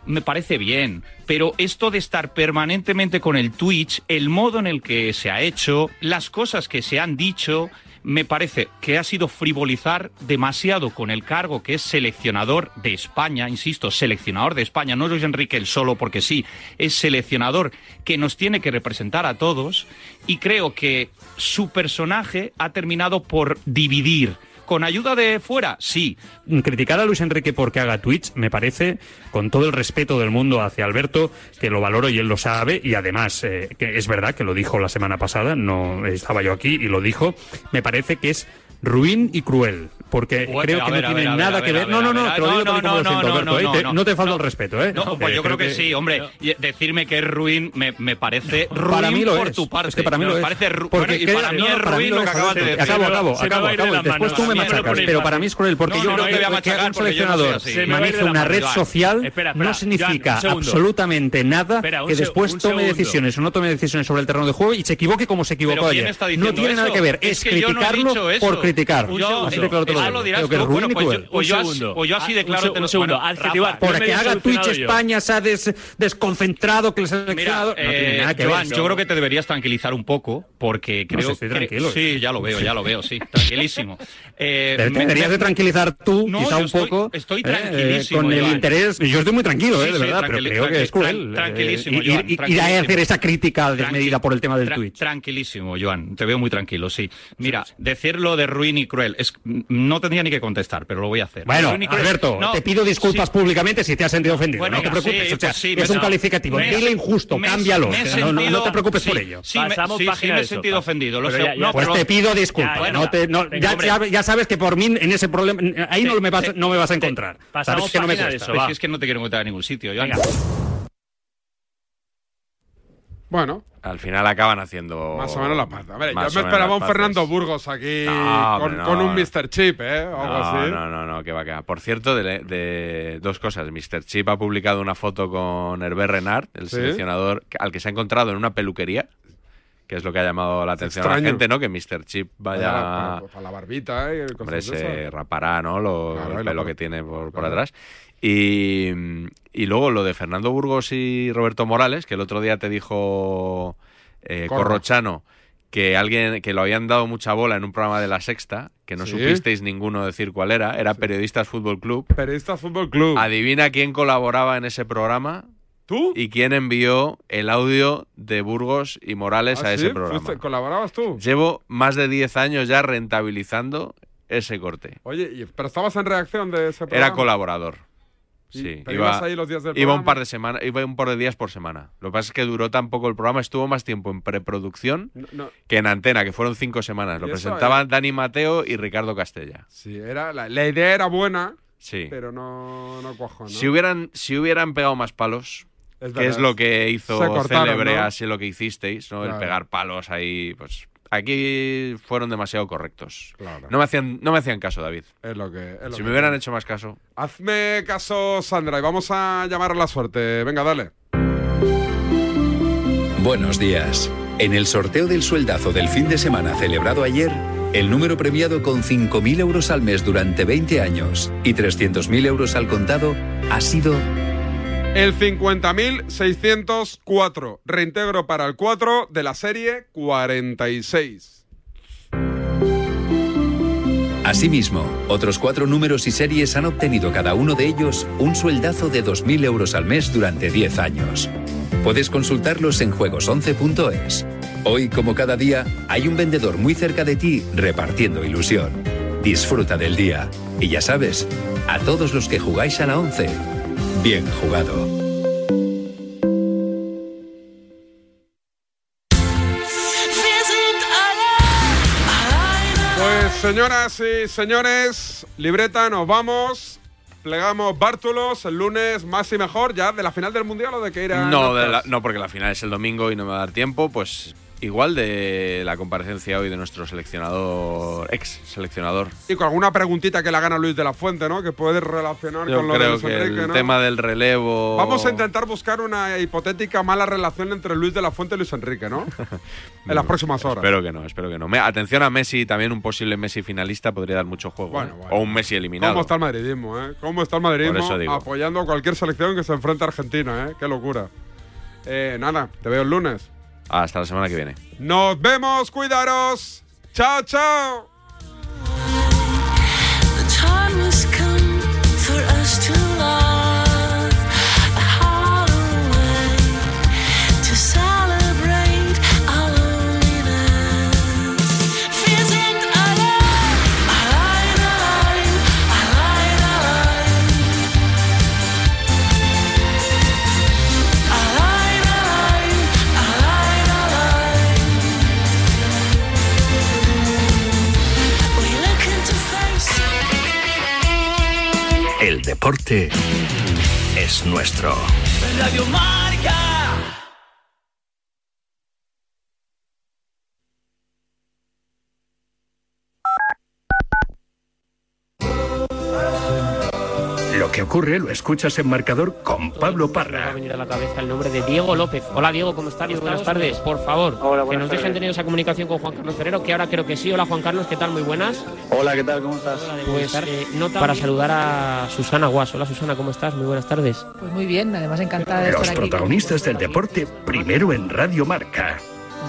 me parece bien, pero esto de estar permanentemente con el Twitch, el modo en el que se ha hecho, las cosas que se han dicho, me parece que ha sido frivolizar demasiado con el cargo que es seleccionador de España, insisto, seleccionador de España, no es Enrique el solo porque sí, es seleccionador que nos tiene que representar a todos y creo que su personaje ha terminado por dividir. ¿Con ayuda de fuera? Sí. Criticar a Luis Enrique porque haga Twitch me parece, con todo el respeto del mundo hacia Alberto, que lo valoro y él lo sabe, y además, eh, que es verdad que lo dijo la semana pasada, no estaba yo aquí y lo dijo, me parece que es ruin y cruel, porque Bueno, creo que ver, no tiene ver, ver, nada a que ver, ver. a No, no, ver, no, te lo ver, digo no, no, lo siento, no, Alberto, no, ¿eh? no, Te- no, No te falta no. el respeto, ¿eh? No, pues Eh, yo creo que, que- sí, hombre. Y Decirme que es ruin me, me parece ruin Para mí lo por es. tu parte. Es que para mí lo es. parece ru- Porque bueno, y para mí no, es ruin lo que acabas de decir. Acabo, acabo, acabo, acabo. Después tú me machacas, pero para mí es cruel, porque yo creo que- un seleccionador maneje una red social no significa absolutamente nada que después tome decisiones o no tome decisiones sobre el terreno de juego y se equivoque como se equivocó ¿Pero quién ayer. No tiene nada que ver, Es criticarlo por criticar. Un Yo- segundo. así de claro te lo digo. dirás que es Bueno, pues cruel. yo- pues yo así- pues yo así declaro- Un segundo, Bueno, adjetivar. Rafa, yo me Porque he haga Twitch. España se ha des- desconcentrado que seleccionador... No tiene Eh, que Joan, ver. yo creo que te deberías tranquilizar un poco, porque No creo sé, estoy cre- tranquilo. Sí, ya lo veo, ya lo veo, sí, tranquilísimo. Eh, Te deberías me- de tranquilizar tú, No, quizá un poco. estoy eh, tranquilísimo, con el Joan. interés. Yo estoy muy tranquilo, Sí, eh, de verdad, pero creo que es cruel. tranquilísimo, eh, Joan, ir- a tranquilísimo. hacer esa crítica desmedida por el tema del Twitch. Tranquilísimo, Joan. Te veo muy tranquilo, sí. Mira, decirlo de ruin y cruel, es, no tendría ni que contestar, pero lo voy a hacer. Bueno, Alberto, No, te pido disculpas sí. públicamente si te has sentido ofendido. Bueno, no te preocupes. sí, o sea, pues sí, es un calificativo. me- Dile injusto, me- cámbialo. me no, no- no sentido- te preocupes sí, por ello. Sí, me, Pasamos sí, sí página me he eso, sentido pa- ofendido. Lo ya- ya- No, Pues pero- te pido disculpas. Ya, no te- no- venga, ya, hombre. ya- ya sabes que por mí en ese problema ahí no me vas, te- no me vas a encontrar. Pasamos Sabes que no me eso. Es que no te quiero encontrar en ningún sitio. Bueno. Al final acaban haciendo. Más o menos la pata. A ver, yo me esperaba un Fernando. Burgos aquí No, con, hombre, no, con un. Mr. Chip, ¿eh? O algo No, así. no, no, no, que va, que va. Por cierto, de, de dos cosas. Mr. Chip ha publicado una foto con Hervé Renard, el Sí. seleccionador, al que se ha encontrado en una peluquería, que es lo que ha llamado la atención a la extraño. gente, ¿no? Que Mr. Chip vaya... Para, para la barbita, ¿eh? Hombre, se rapará, ¿no? Lo, Claro, el pelo que tiene por, por claro. atrás. Y, y luego lo de Fernando Burgos y Roberto Morales, que el otro día te dijo eh, Corro. Corrochano que alguien que lo habían dado mucha bola en un programa de la Sexta, que no Sí. supisteis ninguno decir cuál era, era Periodistas Fútbol Club. Periodistas Fútbol Club. Adivina quién colaboraba en ese programa. ¿Tú? Y quién envió el audio de Burgos y Morales ¿Ah, a sí? ese programa. ¿Fuiste- ¿Colaborabas tú? Llevo más de 10 años ya rentabilizando ese corte. Oye, pero estabas en reacción de ese programa. Era colaborador. Sí, pero ibas ahí los días del iba un programa. par de semanas, iba un par de días por semana. Lo que pasa es que duró tan poco el programa, estuvo más tiempo en preproducción No, no. que en antena, que fueron cinco semanas. Lo presentaban Dani Mateo y Ricardo Castella. Sí, era, la, la idea era buena, Sí. pero no, no cuajó, ¿no? Si hubieran, si hubieran pegado más palos, Es que es lo que hizo cortaron, célebre así lo que hicisteis, ¿no? Claro. El pegar palos ahí, pues aquí fueron demasiado correctos. Claro. No me hacían, no me hacían caso, David. Es lo que. es lo Si que me hubieran hecho más caso. Hazme caso, Sandra, y vamos a llamar a la suerte. Venga, dale. Buenos días. En el sorteo del sueldazo del fin de semana celebrado ayer, el número premiado con 5.000 euros al mes durante 20 años y 300.000 euros al contado ha sido El 50.604. Reintegro para el 4 de la serie 46. Asimismo, otros cuatro números y series han obtenido cada uno de ellos un sueldazo de 2.000 euros al mes durante 10 años. Puedes consultarlos en juegos11.es. Hoy, como cada día, hay un vendedor muy cerca de ti repartiendo ilusión. Disfruta del día. Y ya sabes, a todos los que jugáis a la 11, bien jugado. Pues señoras y señores, libreta, nos vamos. Plegamos bártulos el lunes más y mejor, ya de la final del mundial o de que ir a. No, de la- no, porque la final es el domingo y no me va a dar tiempo. Pues igual de la comparecencia hoy de nuestro seleccionador, ex seleccionador. Y con alguna preguntita que le hagan a Luis de la Fuente, ¿no? Que puedes relacionar Yo con lo de creo Luis que Enrique, el ¿no? tema del relevo. Vamos a intentar buscar una hipotética mala relación entre Luis de la Fuente y Luis Enrique, ¿no? en las próximas horas. Espero que no, espero que no. Me- atención a Messi, también un posible Messi finalista podría dar mucho juego. Bueno, ¿eh? bueno. O un Messi eliminado. ¿Cómo está el madridismo, eh? ¿Cómo está el madridismo apoyando a cualquier selección que se enfrente a Argentina, eh? Qué locura. Eh, nada, te veo el lunes. Hasta la semana que viene. Nos vemos, cuidaros. Chao, chao. Deporte es nuestro. Radio. Ocurre lo escuchas en marcador con Pablo Me va a Parra. venir a la cabeza el nombre de Diego López. Hola Diego, ¿cómo estás? Muy buenas tardes. Por favor, que buenas nos dejen tardes. tener esa comunicación con Juan Carlos Ferrero, que ahora creo que sí. Hola Juan Carlos, ¿qué tal? Muy buenas. Hola, ¿qué tal? ¿Cómo estás? Pues eh, nota para saludar a Susana Guas. Hola Susana, ¿cómo estás? Muy buenas tardes. Pues muy bien, además encantada de Los estar aquí. protagonistas del deporte primero en Radio Marca.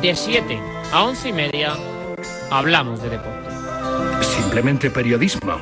De 7 a 11 y media hablamos de deporte. Simplemente periodismo.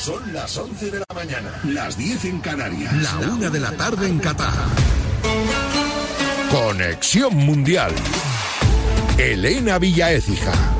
Son las 11 de la mañana, las 10 en Canarias, la 1 de la tarde en Qatar. Conexión Mundial. Elena Villaécija.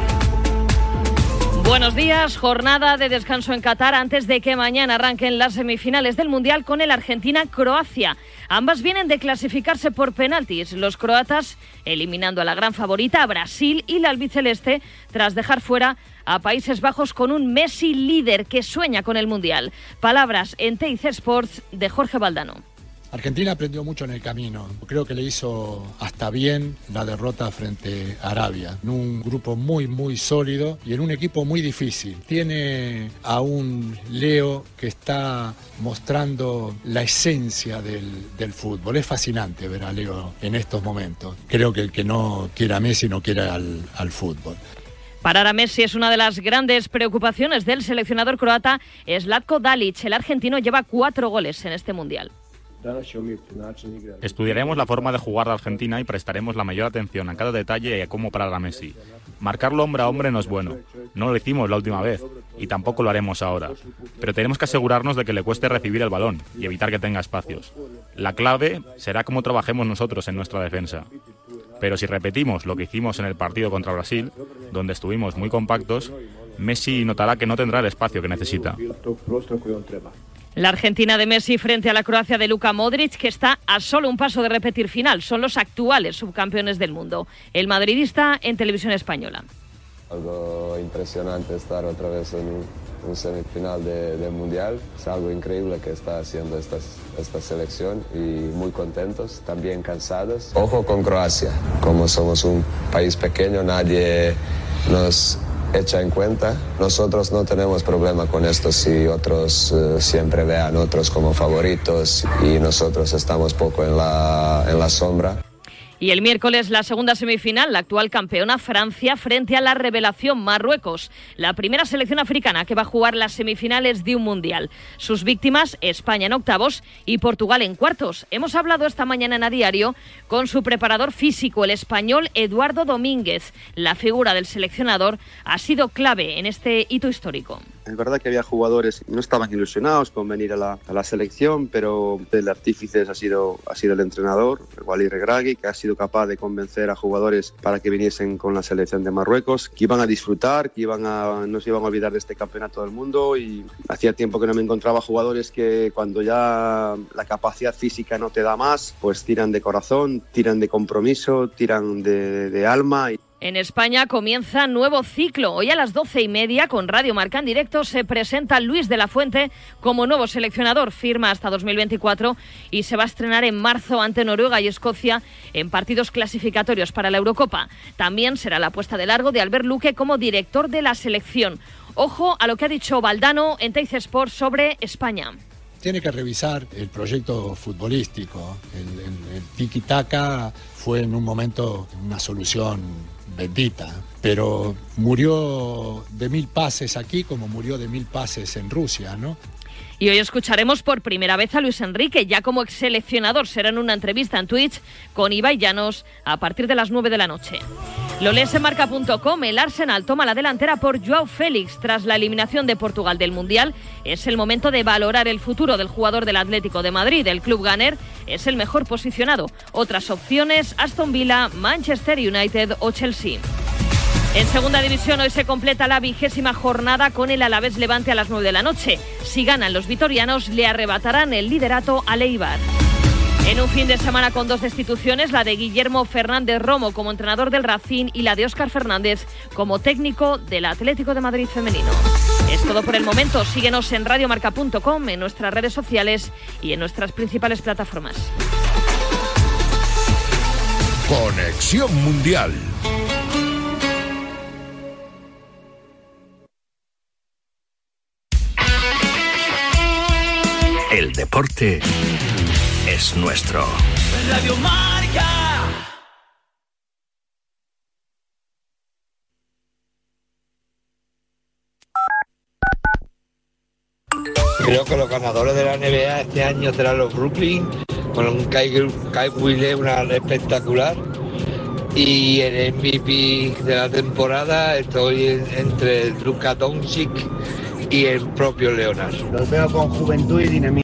Buenos días, jornada de descanso en Qatar antes de que mañana arranquen las semifinales del Mundial con el Argentina-Croacia. Ambas vienen de clasificarse por penaltis. Los croatas eliminando a la gran favorita, Brasil y la albiceleste, tras dejar fuera a Países Bajos con un Messi líder que sueña con el Mundial. Palabras en TIC Sports de Jorge Valdano. Argentina aprendió mucho en el camino. Creo que le hizo hasta bien la derrota frente a Arabia. En un grupo muy, muy sólido y en un equipo muy difícil. Tiene a un Leo que está mostrando la esencia del, fútbol. Es fascinante ver a Leo en estos momentos. Creo que el que no quiera a Messi no quiere al, al fútbol. Parar a Messi es una de las grandes preocupaciones del seleccionador croata Slatko Dalic. El argentino lleva cuatro goles en este Mundial. Estudiaremos la forma de jugar de Argentina y prestaremos la mayor atención a cada detalle y a cómo parar a Messi. Marcarlo hombre a hombre no es bueno. No lo hicimos la última vez y tampoco lo haremos ahora. Pero tenemos que asegurarnos de que le cueste recibir el balón y evitar que tenga espacios. La clave será cómo trabajemos nosotros en nuestra defensa. Pero si repetimos lo que hicimos en el partido contra Brasil, donde estuvimos muy compactos, Messi notará que no tendrá el espacio que necesita. La Argentina de Messi frente a la Croacia de Luka Modric, que está a solo un paso de repetir final. Son los actuales subcampeones del mundo. El madridista en televisión española. Algo impresionante estar otra vez en un, un semifinal de, de mundial. Es algo increíble que está haciendo esta, esta selección y muy contentos, también cansados. Ojo con Croacia. Como somos un país pequeño, nadie nos echa en cuenta. Nosotros no tenemos problema con esto si otros eh, siempre vean otros como favoritos y nosotros estamos poco en la, en la sombra. Y el miércoles la segunda semifinal, la actual campeona Francia frente a la revelación Marruecos, la primera selección africana que va a jugar las semifinales de un mundial. Sus víctimas, España en octavos y Portugal en cuartos. Hemos hablado esta mañana en a diario con su preparador físico, el español Eduardo Domínguez. La figura del seleccionador ha sido clave en este hito histórico. Es verdad que había jugadores que no estaban ilusionados con venir a la, a la selección, pero el artífice ha sido, ha sido el entrenador, Regragui, que ha sido capaz de convencer a jugadores para que viniesen con la selección de Marruecos, que iban a disfrutar, que iban a, no se iban a olvidar de este campeonato del mundo y hacía tiempo que no me encontraba jugadores que cuando ya la capacidad física no te da más, pues tiran de corazón, tiran de compromiso, tiran de, alma. En España comienza nuevo ciclo. Hoy a las doce y media, con Radio Marca en directo, se presenta Luis de la Fuente como nuevo seleccionador. Firma hasta 2024 y se va a estrenar en marzo ante Noruega y Escocia en partidos clasificatorios para la Eurocopa. También será la puesta de largo de Albert Luque como director de la selección. Ojo a lo que ha dicho Valdano en Teice Sport sobre España tiene que revisar el proyecto futbolístico. El, el, el tiki-taka fue en un momento una solución bendita, pero murió de mil pases aquí como murió de mil pases en Rusia, ¿no? Y hoy escucharemos por primera vez a Luis Enrique, ya como ex seleccionador. Será en una entrevista en Twitch con Ibai Llanos a partir de las 9 de la noche. Lo lees en marca.com. El Arsenal toma la delantera por Joao Félix tras la eliminación de Portugal del Mundial. Es el momento de valorar el futuro del jugador del Atlético de Madrid. El club Gunner es el mejor posicionado. Otras opciones: Aston Villa, Manchester United o Chelsea. En segunda división hoy se completa la vigésima jornada con el Alavés Levante a las 9 de la noche. Si ganan los vitorianos le arrebatarán el liderato a Leibar. En un fin de semana con dos destituciones, la de Guillermo Fernández Romo como entrenador del Racing y la de Óscar Fernández como técnico del Atlético de Madrid femenino. Es todo por el momento. Síguenos en radiomarca.com, en nuestras redes sociales y en nuestras principales plataformas. Conexión Mundial. El deporte es nuestro. Radio Marca. Creo que los ganadores de la NBA este año serán los Brooklyn, con un Kai, Kai Wille, una espectacular. Y el MVP de la temporada estoy en- entre Luka Doncic y el propio Leonard. Los veo con juventud y dinamismo.